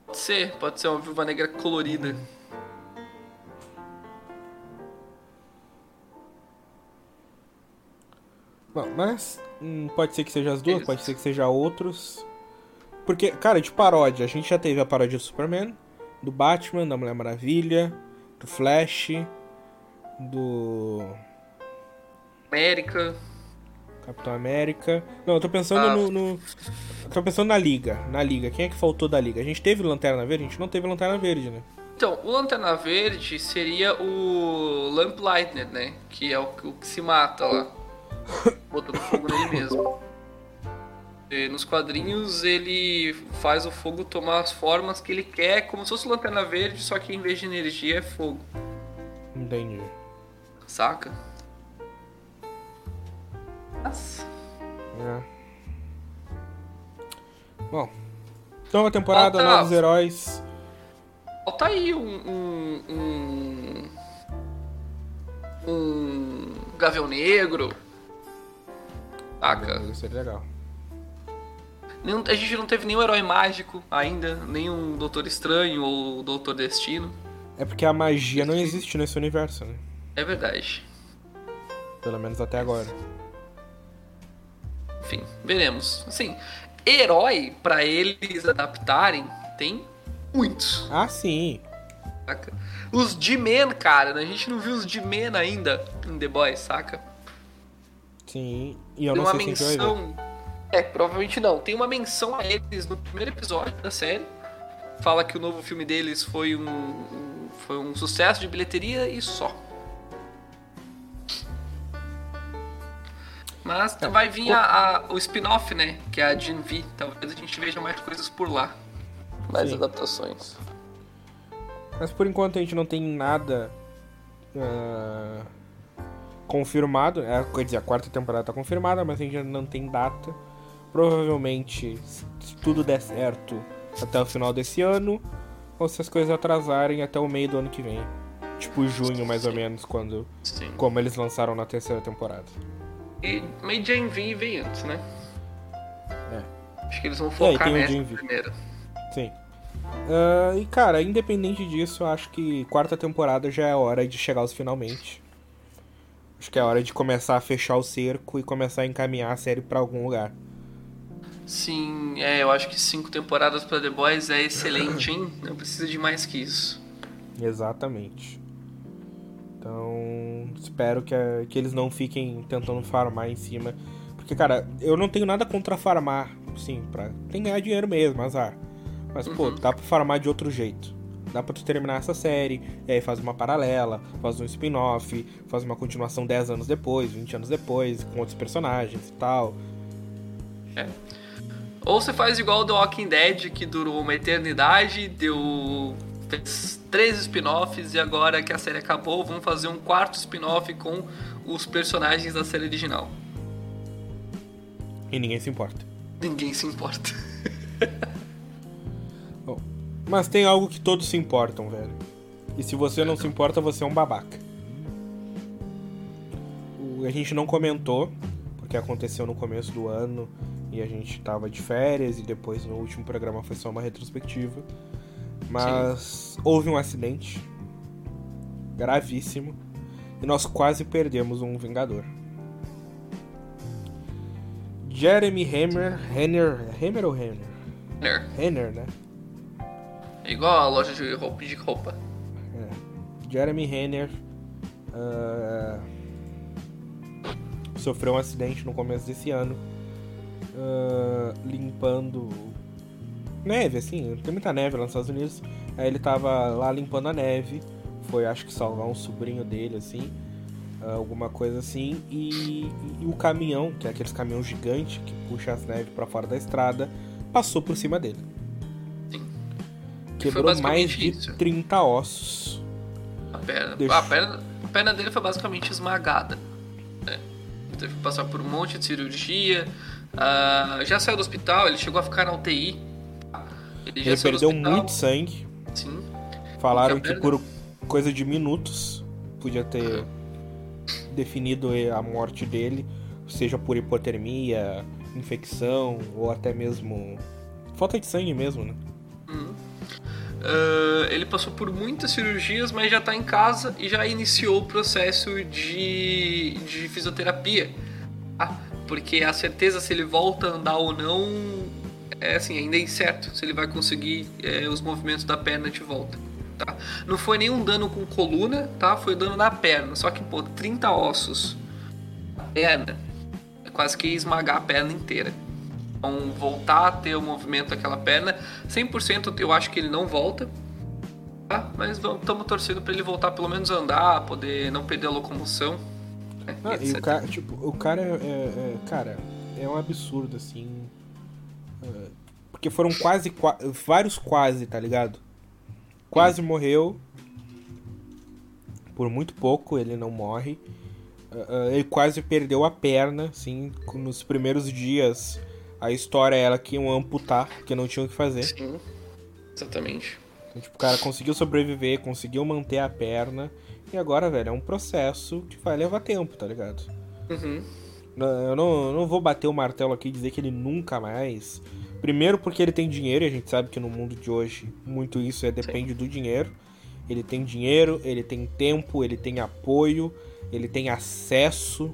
Pode ser, pode ser uma viúva negra colorida. Bom, mas hum, pode ser que seja as duas, Isso. pode ser que seja outros. Porque, cara, de paródia, a gente já teve a paródia do Superman, do Batman, da Mulher Maravilha, do Flash, do América. Capitão América. Não, eu tô pensando Ah. no, no. eu Tô pensando na Liga. Na Liga. Quem é que faltou da Liga? A gente teve Lanterna Verde? A gente não teve Lanterna Verde, né? Então, o Lanterna Verde seria o Lamplighter, né? Que é o, que- o que se mata lá. Botando fogo nele mesmo. E nos quadrinhos ele faz o fogo tomar as formas que ele quer, como se fosse Lanterna Verde, só que em vez de energia é fogo. Entendi. Saca? Nossa. É. Bom. Nova temporada, Falta- novos heróis. Falta aí um. Um. Um, um Gavião Negro. Saca? Isso seria legal. Nenhum- a gente não teve nenhum herói mágico ainda, nenhum Doutor Estranho ou Doutor Destino. É porque a magia não existe nesse universo, né? É verdade. Pelo menos até agora. Enfim, veremos. Assim, herói, pra eles adaptarem, tem muitos. Ah, sim. Saca? Os D-Men, cara, a gente não viu os D-Men ainda em The Boys, saca? Sim. E eu Tem não uma sei se vai ver. menção. É, provavelmente não. Tem uma menção a eles no primeiro episódio da série. Fala que o novo filme deles foi um, um- foi um sucesso de bilheteria e só. Mas É. vai vir a- a- o spin-off, né? Que é a Gen V. Talvez a gente veja mais coisas por lá. Mais Sim. adaptações. Mas por enquanto a gente não tem nada ah, confirmado. É, quer dizer, a quarta temporada tá confirmada, mas a gente ainda não tem data. Provavelmente, se tudo der certo, até o final desse ano. Ou se as coisas atrasarem até o meio do ano que vem. Tipo junho, mais ou menos, quando. Sim. Como eles lançaram na terceira temporada. E meio Gen V vem antes, né? É. Acho que eles vão É, e focar o nessa primeiro. Sim. Ah, e cara, independente disso, eu acho que quarta temporada já é hora de chegar aos finalmente. Acho que é hora de começar a fechar o cerco e começar a encaminhar a série pra algum lugar. Sim, é, eu acho que cinco temporadas pra The Boys é excelente, hein? Não precisa de mais que isso. Exatamente. Então, espero que, a- que eles não fiquem tentando farmar em cima. Porque, cara, eu não tenho nada contra farmar, sim, pra. Tem que ganhar dinheiro mesmo, azar. Mas, pô, Uhum. dá pra farmar de outro jeito. Dá pra tu terminar essa série, e aí faz uma paralela, faz um spin-off, faz uma continuação 10 anos depois, 20 anos depois, com outros personagens e tal. Ou você faz igual o The Walking Dead, que durou uma eternidade, deu. fez três spin-offs e agora que a série acabou, vamos fazer um quarto spin-off com os personagens da série original. E ninguém se importa. Ninguém se importa. Bom, mas tem algo que todos se importam, velho. E se você não se importa, você é um babaca. O- a gente não comentou, porque aconteceu no começo do ano e a gente tava de férias e depois no último programa foi só uma retrospectiva. Mas houve um acidente gravíssimo e nós quase perdemos um Vingador. Jeremy Hammer, Renner, Hammer ou Renner? Renner. Renner, né? É igual a loja de roupa. De roupa. É. Jeremy Renner uh, sofreu um acidente no começo desse ano, uh, limpando neve, assim, tem muita neve lá nos Estados Unidos. Aí ele tava lá limpando a neve, foi acho que salvar um sobrinho dele, assim, alguma coisa assim, e, e, o caminhão, que é aqueles caminhão gigante que puxa as neves para fora da estrada, passou por cima dele. Sim. Quebrou mais de isso. 30 ossos. A perna, Deixou... a perna, a perna dele foi basicamente esmagada. Né? Teve que passar por um monte de cirurgia. Uh, já saiu do hospital, ele chegou a ficar na UTI. Ele, ele perdeu muito sangue. Sim. Falaram que por coisa de minutos podia ter uhum. definido a morte dele, seja por hipotermia, infecção ou até mesmo falta de sangue mesmo, né? Uhum. Uh, ele passou por muitas cirurgias, mas já está em casa e já iniciou o processo de, de fisioterapia. Tá? Porque a certeza se ele volta a andar ou não é assim, ainda é incerto se ele vai conseguir é, os movimentos da perna de volta. Tá? Não foi nenhum dano com coluna, tá? Foi dano na perna. Só que, pô, 30 ossos na perna é quase que esmagar a perna inteira. Então, voltar a ter o movimento daquela perna, 100% eu acho que ele não volta. Tá? Mas estamos torcendo para ele voltar pelo menos a andar, poder não perder a locomoção. Né? O cara, tipo, o cara é, é, é, cara, é um absurdo, assim. Porque foram quase, quase. Vários quase, tá ligado? Quase morreu. Por muito pouco ele não morre. Uh, ele quase perdeu a perna, assim, nos primeiros dias. A história era que iam amputar, que não tinham o que fazer. Sim, exatamente. Então, tipo, o cara conseguiu sobreviver, conseguiu manter a perna. E agora, velho, é um processo que vai levar tempo, tá ligado? Uhum. Eu não, não vou bater o martelo aqui e dizer que ele nunca mais. Primeiro porque ele tem dinheiro, e a gente sabe que no mundo de hoje muito isso é, depende Sim. do dinheiro. Ele tem dinheiro, ele tem tempo, ele tem apoio, ele tem acesso.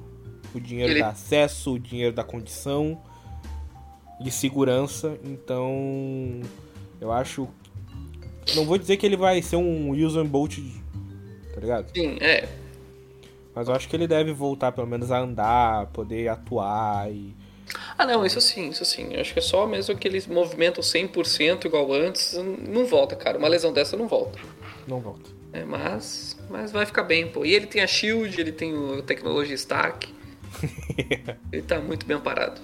O dinheiro ele... dá acesso, o dinheiro da condição e segurança. Então, eu acho. Não vou dizer que ele vai ser um Usain Bolt, tá ligado? Sim, é. Mas eu acho que ele deve voltar pelo menos a andar, poder atuar e. Ah, não, isso sim, isso sim. Eu acho que é só mesmo aquele movimento 100% igual antes, não volta, cara. Uma lesão dessa não volta. Não volta. É, mas, mas vai ficar bem, pô. E ele tem a Shield, ele tem a tecnologia Stark. ele tá muito bem parado.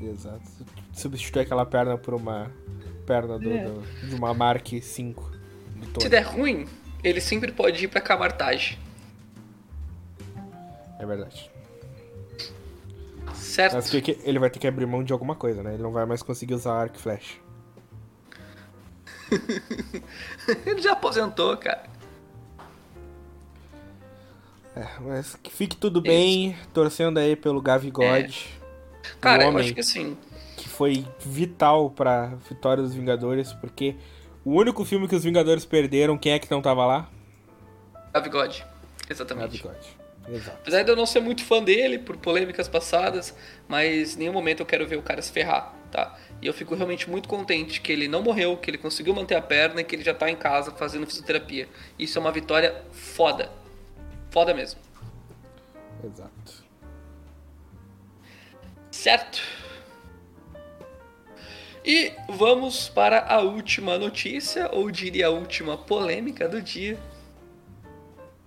Exato. Substitui aquela perna por uma perna do, é. do, de uma Mark 5. Se der ruim, ele sempre pode ir pra Camartage. É verdade. Certo. Mas que ele vai ter que abrir mão de alguma coisa, né? Ele não vai mais conseguir usar arco e flash. ele já aposentou, cara. É, mas que fique tudo é bem, torcendo aí pelo Gavi God. É. Cara, eu acho que sim. Que foi vital pra vitória dos Vingadores, porque o único filme que os Vingadores perderam, quem é que não tava lá? Gavi God. Exatamente. Gavi God. Exato. Apesar de eu não ser muito fã dele por polêmicas passadas, mas em nenhum momento eu quero ver o cara se ferrar, tá? E eu fico realmente muito contente que ele não morreu, que ele conseguiu manter a perna e que ele já tá em casa fazendo fisioterapia. Isso é uma vitória foda. Foda mesmo. Exato. Certo. E vamos para a última notícia, ou diria a última polêmica do dia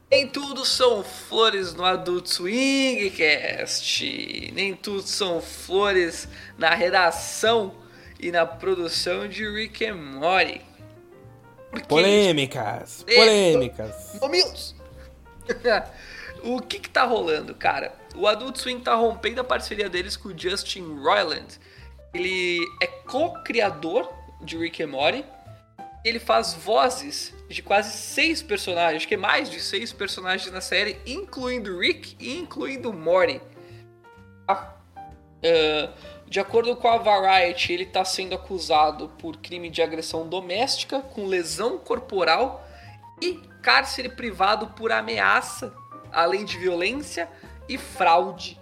nem tudo são flores no Adult Swing Cast. Nem tudo são flores na redação e na produção de Rick and Morty. Polêmicas, polêmicas. Mamilos. o que que tá rolando, cara? O Adult Swing tá rompendo a parceria deles com o Justin Roiland. Ele é co-criador de Rick and Morty. Ele faz vozes de quase seis personagens, acho que é mais de seis personagens na série, incluindo Rick e incluindo Morty. Uh, de acordo com a Variety, ele está sendo acusado por crime de agressão doméstica, com lesão corporal e cárcere privado por ameaça além de violência e fraude.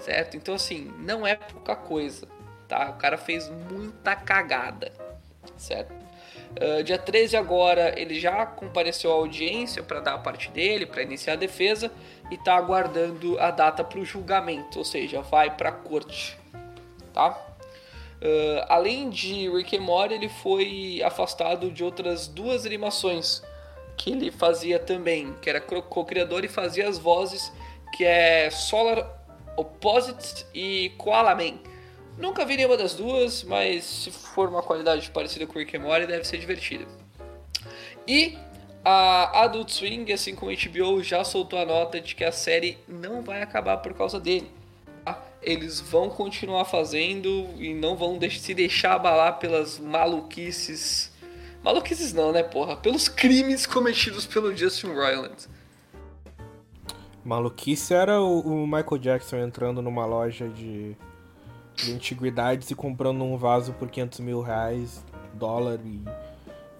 Certo? Então, assim, não é pouca coisa, tá? O cara fez muita cagada, certo? Uh, dia 13 agora ele já compareceu à audiência para dar a parte dele, para iniciar a defesa e está aguardando a data para o julgamento, ou seja, vai para a corte, tá? Uh, além de Rick and Morty, ele foi afastado de outras duas animações que ele fazia também, que era co-criador e fazia as vozes, que é Solar Opposites e Koala Man. Nunca vi nenhuma das duas, mas se for uma qualidade parecida com Rick and Morty, deve ser divertida. E a Adult Swing, assim como a HBO, já soltou a nota de que a série não vai acabar por causa dele eles vão continuar fazendo e não vão se deixar abalar pelas maluquices. Maluquices não, né, porra? Pelos crimes cometidos pelo Justin Roiland. Maluquice era o, Michael Jackson entrando numa loja de, de antiguidades e comprando um vaso por 500 mil reais, dólar e,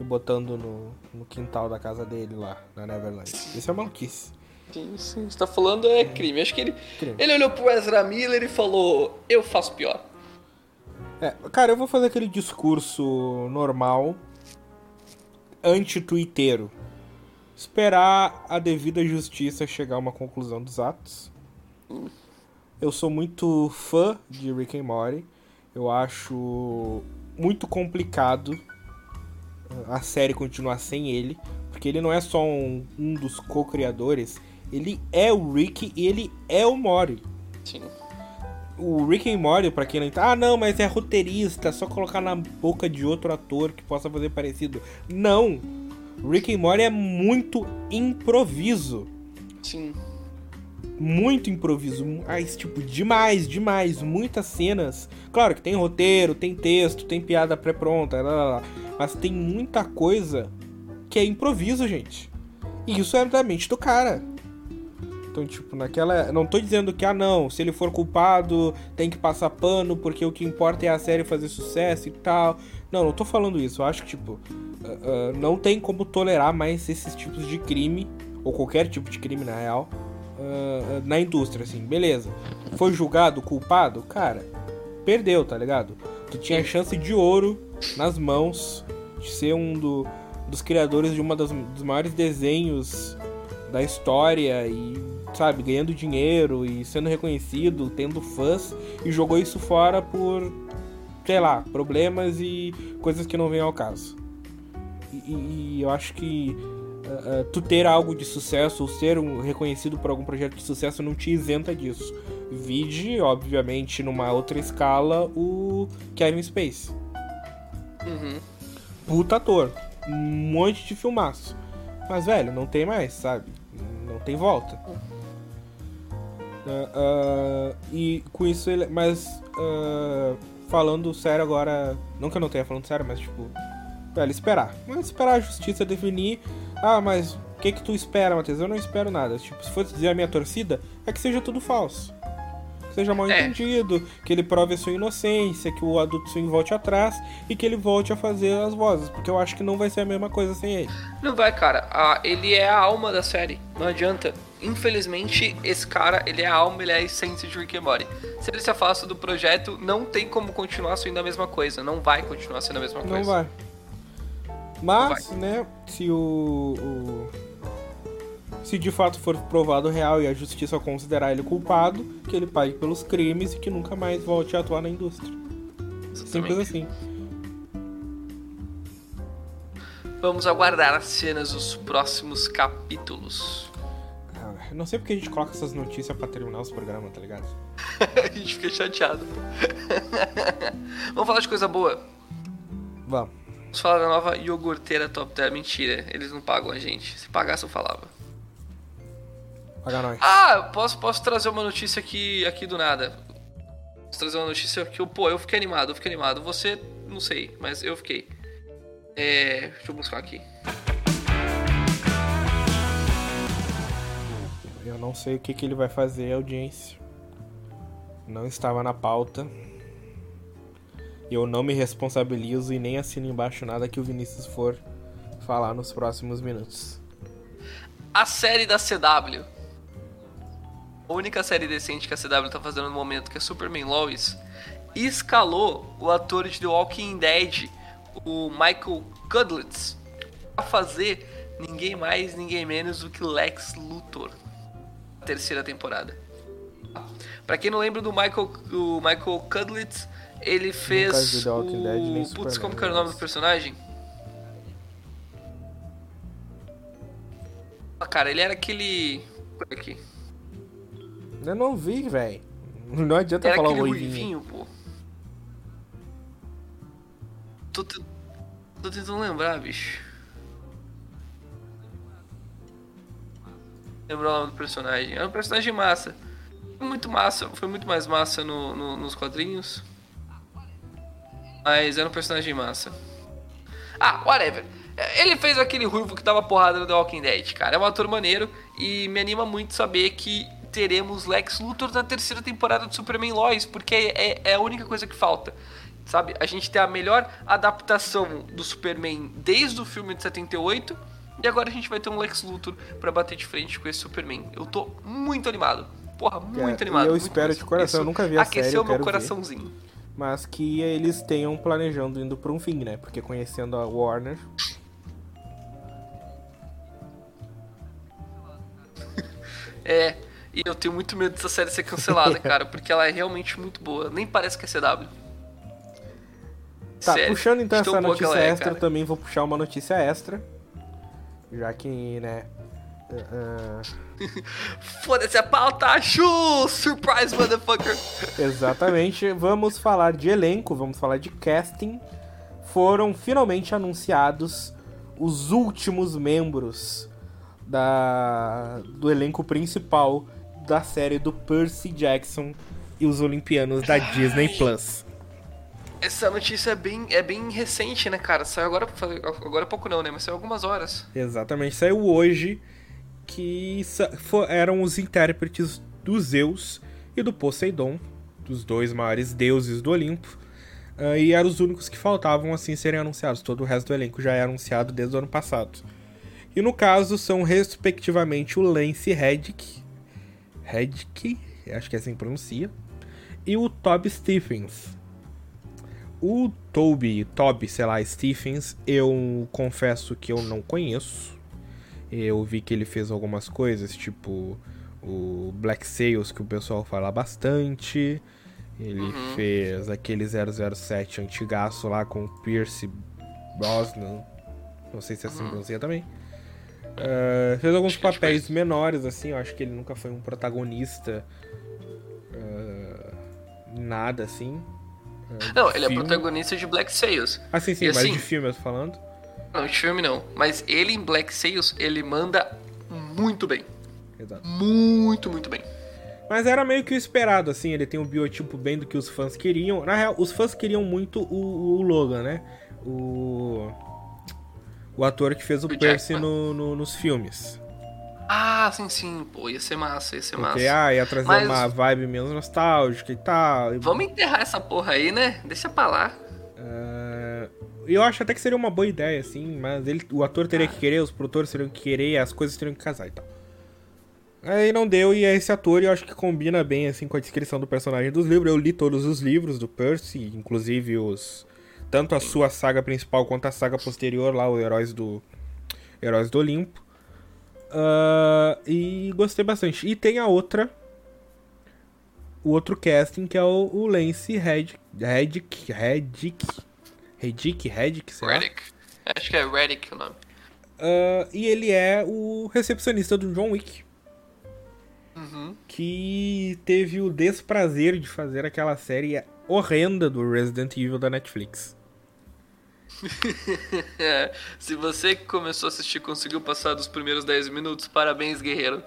e botando no, no quintal da casa dele lá, na Neverland. Isso é maluquice. Sim, sim. Você tá falando é crime. Acho que ele, ele olhou pro Ezra Miller e falou: Eu faço pior. É, cara, eu vou fazer aquele discurso normal, anti-tuiteiro. Esperar a devida justiça chegar a uma conclusão dos atos. Eu sou muito fã de Rick and Morty. Eu acho muito complicado a série continuar sem ele, porque ele não é só um, um dos co-criadores, ele é o Rick e ele é o Mori. Sim. O Rick e Morty, pra quem não entende, ah não, mas é roteirista, só colocar na boca de outro ator que possa fazer parecido. Não! Rick e Morty é muito improviso. Sim. Muito improviso. Esse tipo, demais, demais. Muitas cenas. Claro que tem roteiro, tem texto, tem piada pré-pronta, mas tem muita coisa que é improviso, gente. E isso é da mente do cara. Então, tipo, naquela. Não tô dizendo que, ah, não, se ele for culpado, tem que passar pano, porque o que importa é a série fazer sucesso e tal. Não, não tô falando isso. Eu acho que, tipo, uh, uh, não tem como tolerar mais esses tipos de crime, ou qualquer tipo de crime, na real, uh, na indústria, assim. Beleza. Foi julgado, culpado? Cara, perdeu, tá ligado? Tu tinha chance de ouro nas mãos de ser um do, dos criadores de uma das, dos maiores desenhos da história e sabe, ganhando dinheiro e sendo reconhecido, tendo fãs, e jogou isso fora por, sei lá, problemas e coisas que não vêm ao caso. E, e eu acho que uh, uh, tu ter algo de sucesso ou ser um, reconhecido por algum projeto de sucesso não te isenta disso. Vide, obviamente, numa outra escala, o Kevin Space. Uhum. Puta ator. Um monte de filmaço. Mas, velho, não tem mais, sabe? Não tem volta. Uh, e com isso ele. Mas uh, falando sério agora. Não que eu não tenha falando sério, mas tipo. Velho, esperar. Mas esperar a justiça definir. Ah, mas o que que tu espera, Matheus? Eu não espero nada. Tipo, se fosse dizer a minha torcida, é que seja tudo falso seja mal é. entendido, que ele prove a sua inocência, que o adulto swing volte atrás e que ele volte a fazer as vozes, porque eu acho que não vai ser a mesma coisa sem ele. Não vai, cara. Ah, ele é a alma da série, não adianta. Infelizmente, esse cara, ele é a alma, ele é a essência de Rick and Morty. Se ele se afasta do projeto, não tem como continuar sendo a mesma coisa. Não vai continuar sendo a mesma coisa. Não vai. Mas, vai. né, se o, o se de fato for provado real e a justiça considerar ele culpado, que ele pague pelos crimes e que nunca mais volte a atuar na indústria. Simples assim. Vamos aguardar as cenas dos próximos capítulos. Ah, não sei porque a gente coloca essas notícias para terminar os programas, tá ligado? a gente fica chateado. Vamos falar de coisa boa? Vamos. Vamos falar da nova iogurteira Top Term. Mentira, eles não pagam a gente. Se pagasse eu falava. Paga nós. Ah, posso, posso trazer uma notícia aqui, aqui do nada. Posso trazer uma notícia que eu, pô, eu fiquei animado, eu fiquei animado. Você, não sei, mas eu fiquei. É, deixa eu buscar aqui. Eu não sei o que, que ele vai fazer, audiência. Não estava na pauta. Eu não me responsabilizo e nem assino embaixo nada que o Vinícius for falar nos próximos minutos. A série da CW a única série decente que a CW tá fazendo no momento, que é Superman Lois, escalou o ator de The Walking Dead, o Michael Cudlitz, a fazer ninguém mais, ninguém menos do que Lex Luthor. Terceira temporada. Pra quem não lembra do Michael, do Michael Cudlitz, ele fez Dead, o... Putz, como que era o nome do personagem? Ah, cara, ele era aquele... Aqui. Eu não vi, velho. Não adianta Era falar o ruivinho, pô. Tô, te- tô tentando lembrar, bicho. Lembrar o nome do personagem. Era um personagem massa. Foi muito massa, foi muito mais massa no, no- nos quadrinhos. Mas era um personagem massa. Ah, whatever. Ele fez aquele ruivo que tava porrada no The Walking Dead, cara. É um ator maneiro e me anima muito saber que teremos Lex Luthor na terceira temporada de Superman Lois, porque é, é a única coisa que falta. Sabe? A gente tem a melhor adaptação do Superman desde o filme de 78 e agora a gente vai ter um Lex Luthor pra bater de frente com esse Superman. Eu tô muito animado. Porra, muito Cara, animado. eu muito espero mesmo. de coração, eu Isso nunca vi a série, Aqueceu eu meu quero ver. Mas que eles tenham planejando indo pra um fim, né? Porque conhecendo a Warner. É, e eu tenho muito medo dessa série ser cancelada, cara, porque ela é realmente muito boa. Nem parece que é CW. Tá, Sério, puxando então tão essa notícia é, extra, cara. também vou puxar uma notícia extra. Já que, né. Ah, Foda-se a pauta! Chu! Surprise, motherfucker! exatamente. vamos falar de elenco, vamos falar de casting. Foram finalmente anunciados os últimos membros da, do elenco principal da série do Percy Jackson e os Olimpianos da Disney Plus. Essa notícia é bem, é bem recente, né, cara? Saiu agora, agora há pouco não, né? Mas saiu algumas horas. Exatamente, saiu hoje que eram os intérpretes do Zeus e do Poseidon, dos dois maiores deuses do Olimpo, ah, e eram os únicos que faltavam assim serem anunciados. Todo o resto do elenco já é anunciado desde o ano passado. E no caso são respectivamente o Lance Reddick, Reddick, acho que é assim que pronuncia, e o Toby Stephens. O Toby, Toby, sei lá, Stephens, eu confesso que eu não conheço. Eu vi que ele fez algumas coisas, tipo o Black Sails, que o pessoal fala bastante. Ele fez aquele 007 antigaço lá com o Pierce Brosnan. Não sei se é assim que pronuncia também. Ah, fez alguns é papéis menores, assim. Eu acho que ele nunca foi um protagonista. ah, nada assim. ah, Não, ele é protagonista de Black Sails. Ah, sim, sim, E mas assim- de filme eu tô falando. Não, de filme não. Mas ele em Black Sails, ele manda muito bem. Exato. Muito, muito bem. Mas era meio que o esperado, assim, ele tem um biotipo bem do que os fãs queriam. Na real, os fãs queriam muito o, o Logan, né? O. O ator que fez o, O Percy no, no- nos filmes. Ah, sim, sim. Pô, ia ser massa, ia ser Porque, massa. ah, ia trazer Mas- uma vibe menos nostálgica e tal. Vamos enterrar essa porra aí, né? Deixa pra lá. ah, eu acho até que seria uma boa ideia, assim, mas ele, o ator teria que querer, os produtores teriam que querer, as coisas teriam que casar e tal. Aí não deu, e é esse ator, eu acho que combina bem, assim, com a descrição do personagem dos livros. Eu li todos os livros do Percy, inclusive os... Tanto a sua saga principal quanto a saga posterior, lá, o Heróis do... Heróis do Olimpo. Ah, e gostei bastante. E tem a outra... O outro casting, que é o, o Lance Reddick... Reddick... Reddick... Reddick? Reddick, sei lá. Reddick. Acho que é Reddick o nome. Ah, e ele é o recepcionista do John Wick. Uhum. Que teve o desprazer de fazer aquela série horrenda do Resident Evil da Netflix. É, se você que começou a assistir conseguiu passar dos primeiros 10 minutos, parabéns, guerreiro.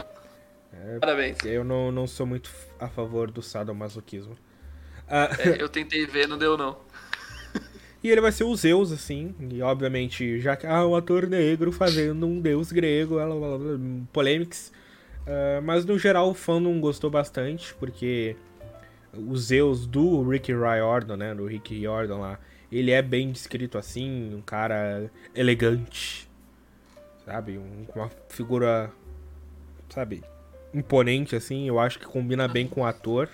É, Parabéns. Eu não, não sou muito a favor do sadomasoquismo. Ah, É, eu tentei ver, não deu não. E ele vai ser o Zeus, assim. E obviamente, já que ah, um ator negro fazendo um deus grego, blá, polêmicas. Ah, mas no geral o fandom gostou bastante, porque o Zeus do Rick Riordan, né? Do Rick Riordan lá, ele é bem descrito assim, um cara elegante, sabe? Um- uma figura, sabe? imponente, assim. Eu acho que combina bem com o ator.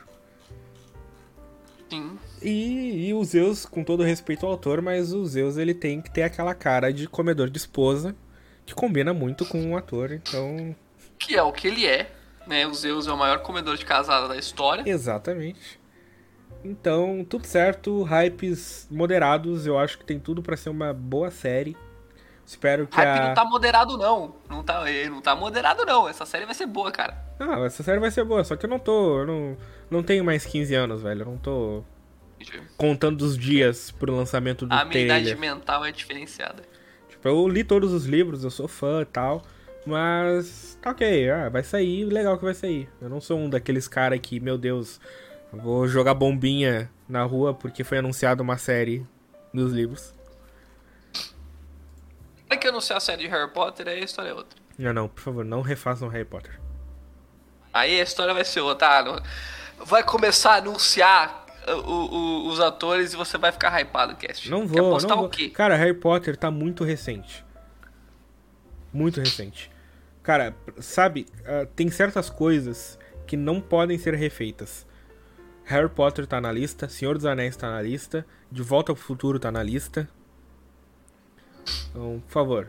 Sim. E, e o Zeus, com todo respeito ao autor, mas o Zeus ele tem que ter aquela cara de comedor de esposa, que combina muito com o ator, então. Que é o que ele é, né? O Zeus é o maior comedor de casada da história. Exatamente. Então, tudo certo, hypes moderados, eu acho que tem tudo para ser uma boa série. Espero que Hype a... não tá moderado, não. Não tá, não tá moderado, não. Essa série vai ser boa, cara. Ah, essa série vai ser boa, só que eu não tô. Eu não, não tenho mais 15 anos, velho. Eu não tô contando os dias pro lançamento do A minha trailer. idade mental é diferenciada. Tipo, eu li todos os livros, eu sou fã e tal. Mas tá ok, ah, vai sair, legal que vai sair. Eu não sou um daqueles caras que, meu Deus, eu vou jogar bombinha na rua porque foi anunciada uma série dos livros. Para que anunciar a série de Harry Potter, aí a história é outra. Não, não, por favor, não refaçam Harry Potter. Aí a história vai ser outra. Ah, não- Vai começar a anunciar uh, o- o- os atores e você vai ficar hypado, Cast. Não Quer vou, apostar não vou. o quê? Cara, Harry Potter tá muito recente. Muito recente. Cara, sabe, ah, tem certas coisas que não podem ser refeitas. Harry Potter tá na lista, Senhor dos Anéis tá na lista, De Volta ao Futuro tá na lista. Então, por favor,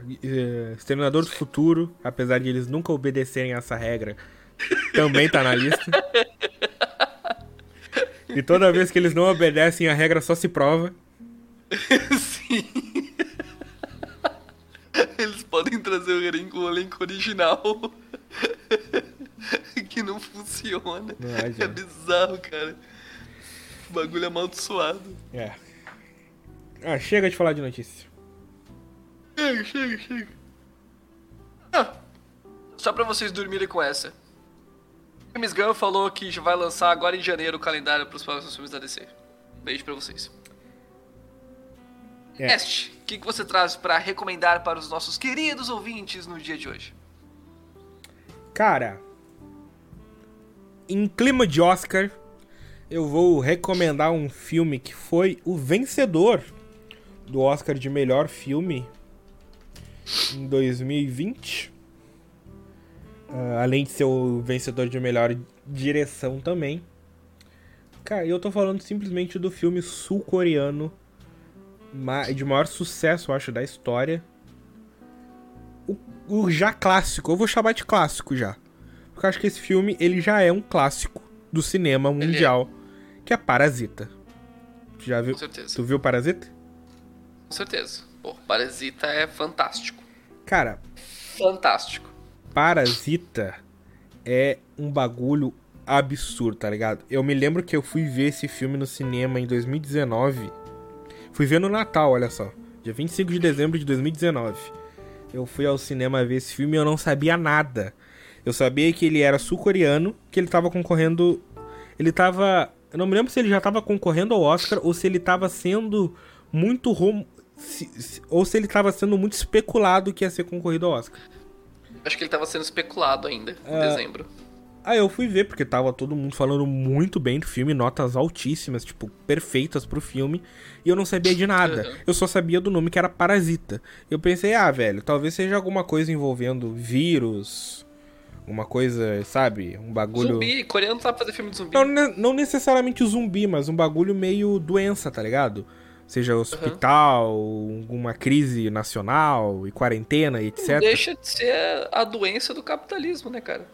Exterminador do Futuro, apesar de eles nunca obedecerem essa regra, também tá na lista. E toda vez que eles não obedecem, a regra só se prova. Sim. Eles podem trazer o elenco, o elenco original. que não funciona. Não é adianta. bizarro, cara. O bagulho é amaldiçoado. É. Ah, chega de falar de notícia. Chega, chega, chega. Ah, só pra vocês dormirem com essa. James Gunn falou que já vai lançar agora em janeiro o calendário pros próximos filmes da DC. Beijo pra vocês. É. Este, o que, que você traz pra recomendar para os nossos queridos ouvintes no dia de hoje? Cara, em clima de Oscar, eu vou recomendar um filme que foi o vencedor do Oscar de melhor filme em 2020. Ah, além de ser o vencedor de melhor direção também. Cara, eu tô falando simplesmente do filme sul-coreano de maior sucesso, eu acho, da história. O, o já clássico, eu vou chamar de clássico já. Porque eu acho que esse filme, ele já é um clássico do cinema mundial, que é Parasita. Tu já viu? Com certeza. Tu viu Parasita? Com certeza. Pô, Parasita é fantástico. Cara, Fantástico. Parasita é um bagulho absurdo, tá ligado? Eu me lembro que eu fui ver esse filme no cinema em 2019. Fui ver no Natal, olha só. Dia 25 de dezembro de 2019. Eu fui ao cinema ver esse filme e eu não sabia nada. Eu sabia que ele era sul-coreano, que ele tava concorrendo. Ele tava. Eu não me lembro se ele já tava concorrendo ao Oscar ou se ele tava sendo muito. Rom... se- Ou se ele tava sendo muito especulado que ia ser concorrido ao Oscar. Acho que ele tava sendo especulado ainda, em Ah. dezembro. Aí eu fui ver, porque tava todo mundo falando muito bem do filme, notas altíssimas, tipo, perfeitas pro filme, e eu não sabia de nada. Uhum. Eu só sabia do nome que era Parasita. Eu pensei, ah, velho, talvez seja alguma coisa envolvendo vírus, uma coisa, sabe? Um bagulho. Zumbi, coreano sabe fazer filme de zumbi. Não, ne- não necessariamente zumbi, mas um bagulho meio doença, tá ligado? Seja hospital, alguma crise nacional e quarentena e Não etc. deixa de ser a doença do capitalismo, né, cara?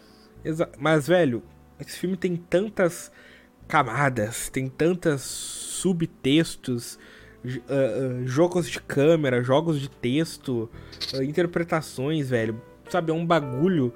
Exa- Mas, velho, esse filme tem tantas camadas, tem tantas subtextos, ah, jogos de câmera, jogos de texto, ah, interpretações, velho. Sabe, é um bagulho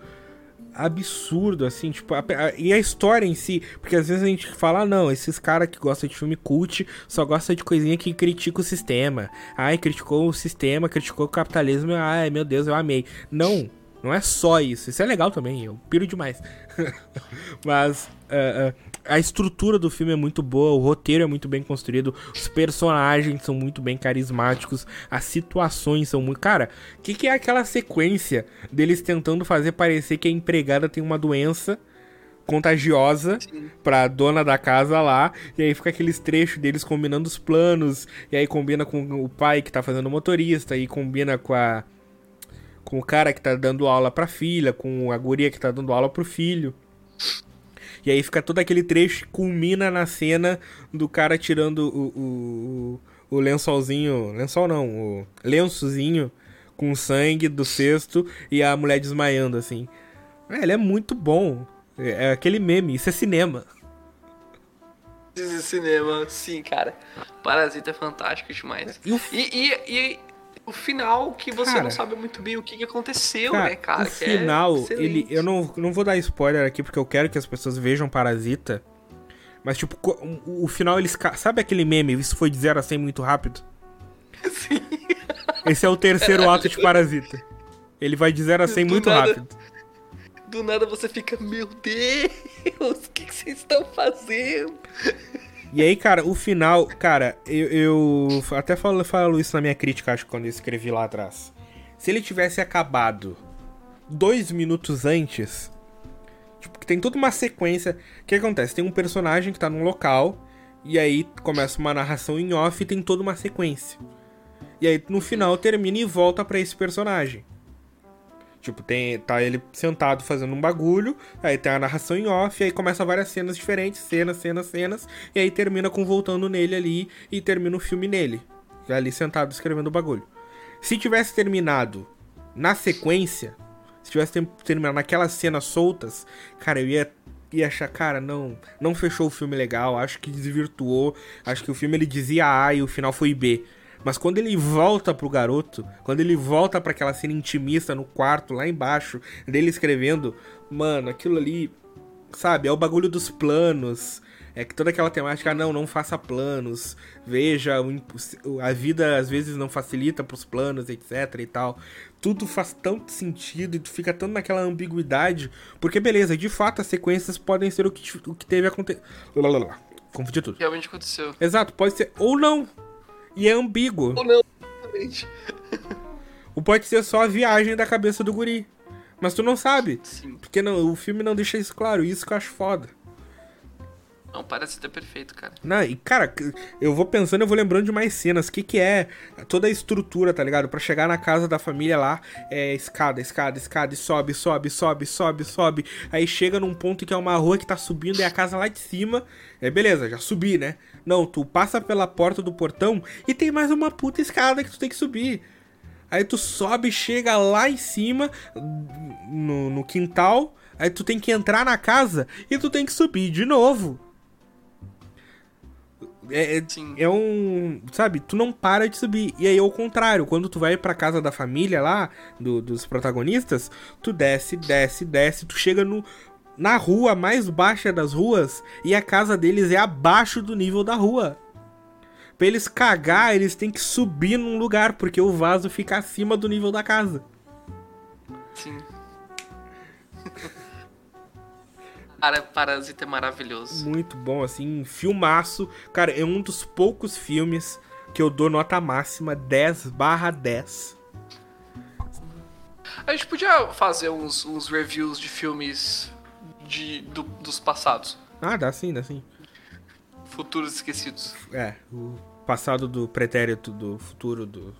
absurdo, assim, tipo, a- a- e a história em si, porque às vezes a gente fala, ah, não, esses caras que gostam de filme cult só gostam de coisinha que critica o sistema. Ai, criticou o sistema, criticou o capitalismo, ai, meu Deus, eu amei. Não, não é só isso, isso é legal também, eu piro demais. Mas ah, ah, a estrutura do filme é muito boa, o roteiro é muito bem construído, os personagens são muito bem carismáticos, as situações são muito. Cara, o que, que é aquela sequência deles tentando fazer parecer que a empregada tem uma doença contagiosa pra dona da casa lá, e aí fica aqueles trechos deles combinando os planos, e aí combina com o pai que tá fazendo motorista, e combina com a com o cara que tá dando aula pra filha, com a guria que tá dando aula pro filho. E aí fica todo aquele trecho que culmina na cena do cara tirando o, o, o lençolzinho. Lençol não, o lençozinho com sangue do cesto e a mulher desmaiando, assim. É, ele é muito bom. É, é aquele meme, isso é cinema. Isso é cinema, sim, cara. Parasita é fantástico demais. E, e, e, e o final que você cara, não sabe muito bem o que, aconteceu, cara, né, cara? O é final, é ele. Eu não, não vou dar spoiler aqui porque eu quero que as pessoas vejam Parasita. Mas, tipo, o, o final eles. Sabe aquele meme? Isso foi de 0 a 100 muito rápido? Sim. Esse é o terceiro ato de Parasita. Ele vai de 0 a 100 muito nada, rápido. Do nada você fica, meu Deus, o que, que vocês estão fazendo? E aí, cara, o final, cara, eu, eu até falo, falo isso na minha crítica, acho, quando eu escrevi lá atrás. Se ele tivesse acabado dois minutos antes, tipo, tem toda uma sequência. O que acontece? Tem um personagem que tá num local, e aí começa uma narração em off e tem toda uma sequência. E aí no final termina e volta para esse personagem. Tipo, tem, tá ele sentado fazendo um bagulho, aí tem a narração em off, aí começa várias cenas diferentes, cenas, cenas, cenas, e aí termina com voltando nele ali e termina o filme nele. Ali sentado escrevendo o bagulho. Se tivesse terminado na sequência, se tivesse terminado naquelas cenas soltas, cara, eu ia, ia achar, cara, não, não fechou o filme legal, acho que desvirtuou, acho que o filme ele dizia A e o final foi B. Mas quando ele volta pro garoto, quando ele volta para aquela cena intimista no quarto, lá embaixo, dele escrevendo, mano, aquilo ali, sabe, é o bagulho dos planos. É que toda aquela temática, não, não faça planos, veja, a vida às vezes não facilita pros planos, etc e tal. Tudo faz tanto sentido e tu fica tanto naquela ambiguidade, porque beleza, de fato as sequências podem ser o que, o que teve acontecido. Confundi tudo. Realmente aconteceu. Exato, pode ser ou não, e é ambíguo. Ou não, exatamente. Ou pode ser só a viagem da cabeça do guri. Mas tu não sabe. Sim. Porque não, o filme não deixa isso claro. Isso que eu acho foda. Não, parece ter perfeito, cara. Não, e cara, eu vou pensando, eu vou lembrando de mais cenas. O que que é toda a estrutura, tá ligado? Para chegar na casa da família lá, é escada, escada, escada, e sobe, sobe, sobe, sobe, sobe. Aí chega num ponto que é uma rua que tá subindo e a casa lá de cima. É beleza, já subi, né? Não, tu passa pela porta do portão e tem mais uma puta escada que tu tem que subir. Aí tu sobe, chega lá em cima, no, no quintal. Aí tu tem que entrar na casa e tu tem que subir de novo. É, é, é, um. Sabe, tu não para de subir. E aí, ao contrário, quando tu vai pra casa da família lá, do, dos protagonistas, tu desce, desce, desce, tu chega no, na rua mais baixa das ruas e a casa deles é abaixo do nível da rua. Pra eles cagar, eles têm que subir num lugar, porque o vaso fica acima do nível da casa. Sim. Cara, Parasita é maravilhoso. Muito bom, assim, filmaço. Cara, é um dos poucos filmes que eu dou nota máxima 10 barra 10. A gente podia fazer uns, uns reviews de filmes de, do, dos passados. Ah, dá sim, dá sim. Futuros esquecidos. É, o passado do pretérito, do futuro do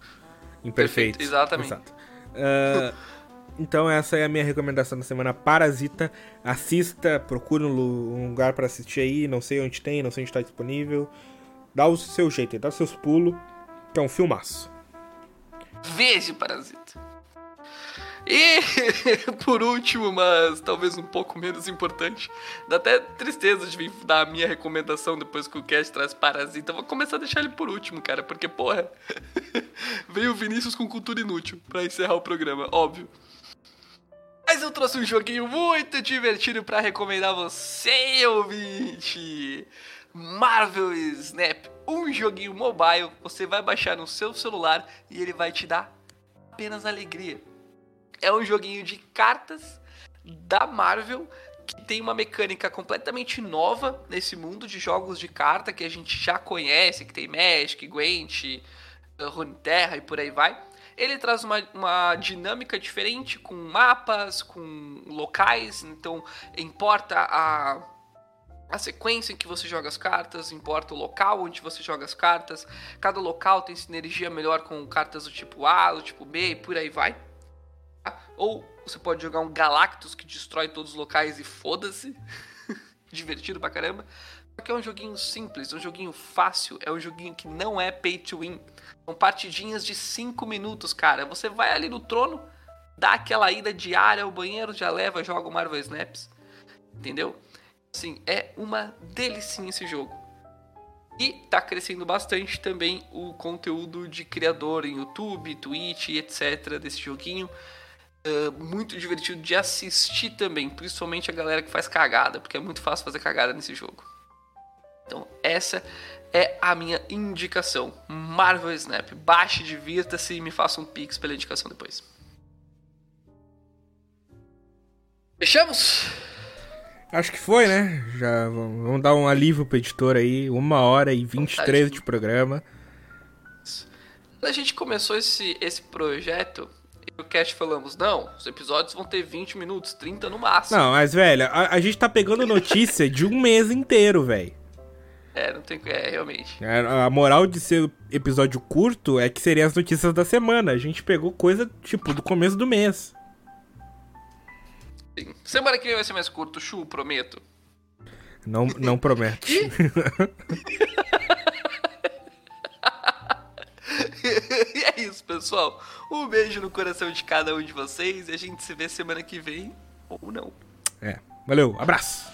imperfeito. Perfeito, exatamente. Uh, então essa é a minha recomendação da semana, Parasita. Assista, procure um lugar para assistir aí, não sei onde tem, não sei onde está disponível. Dá o seu jeito, dá os seus pulos, que é um filmaço. Veja Parasita. E, por último, mas talvez um pouco menos importante, dá até tristeza de vir dar a minha recomendação depois que o cast traz Parasita. Vou começar a deixar ele por último, cara, porque, porra, veio o Vinícius com cultura inútil para encerrar o programa, óbvio. Mas eu trouxe um joguinho muito divertido para recomendar você, ouvinte. Marvel Snap, um joguinho mobile, você vai baixar no seu celular e ele vai te dar apenas alegria. É um joguinho de cartas da Marvel que tem uma mecânica completamente nova nesse mundo de jogos de carta que a gente já conhece, que tem Magic, Gwent, Runeterra e por aí vai. Ele traz uma, uma dinâmica diferente com mapas, com locais, então importa a, a sequência em que você joga as cartas, importa o local onde você joga as cartas. Cada local tem sinergia melhor com cartas do tipo A, do tipo B e por aí vai ou Você pode jogar um Galactus que destrói todos os locais e foda-se. Divertido pra caramba. Só que é um joguinho simples, um joguinho fácil, é um joguinho que não é pay to win. São partidinhas de 5 minutos, cara. Você vai ali no trono, dá aquela ida diária ao banheiro, já leva, joga o Marvel Snaps. Entendeu? Assim, é uma delicinha esse jogo. E tá crescendo bastante também o conteúdo de criador em YouTube, Twitch, etc. desse joguinho. Uh, muito divertido de assistir também, principalmente a galera que faz cagada, porque é muito fácil fazer cagada nesse jogo. Então, essa é a minha indicação. Marvel Snap. Baixe, divirta-se e me faça um pix pela indicação depois. Fechamos? Acho que foi, né? Já vamos dar um alívio pro editor aí. Uma hora e 23 de programa. Quando a gente começou esse, esse projeto, o cast falamos, não, os episódios vão ter 20 minutos, 30 no máximo. Não, mas, velho, a, a gente tá pegando notícia de um mês inteiro, velho. É, não tem. É, realmente. É, a moral de ser episódio curto é que seriam as notícias da semana. A gente pegou coisa, tipo, do começo do mês. Sim. Semana que vem vai ser mais curto, Chu, prometo. Não, não promete. e é isso, pessoal. Um beijo no coração de cada um de vocês e a gente se vê semana que vem ou não. É. Valeu, abraço.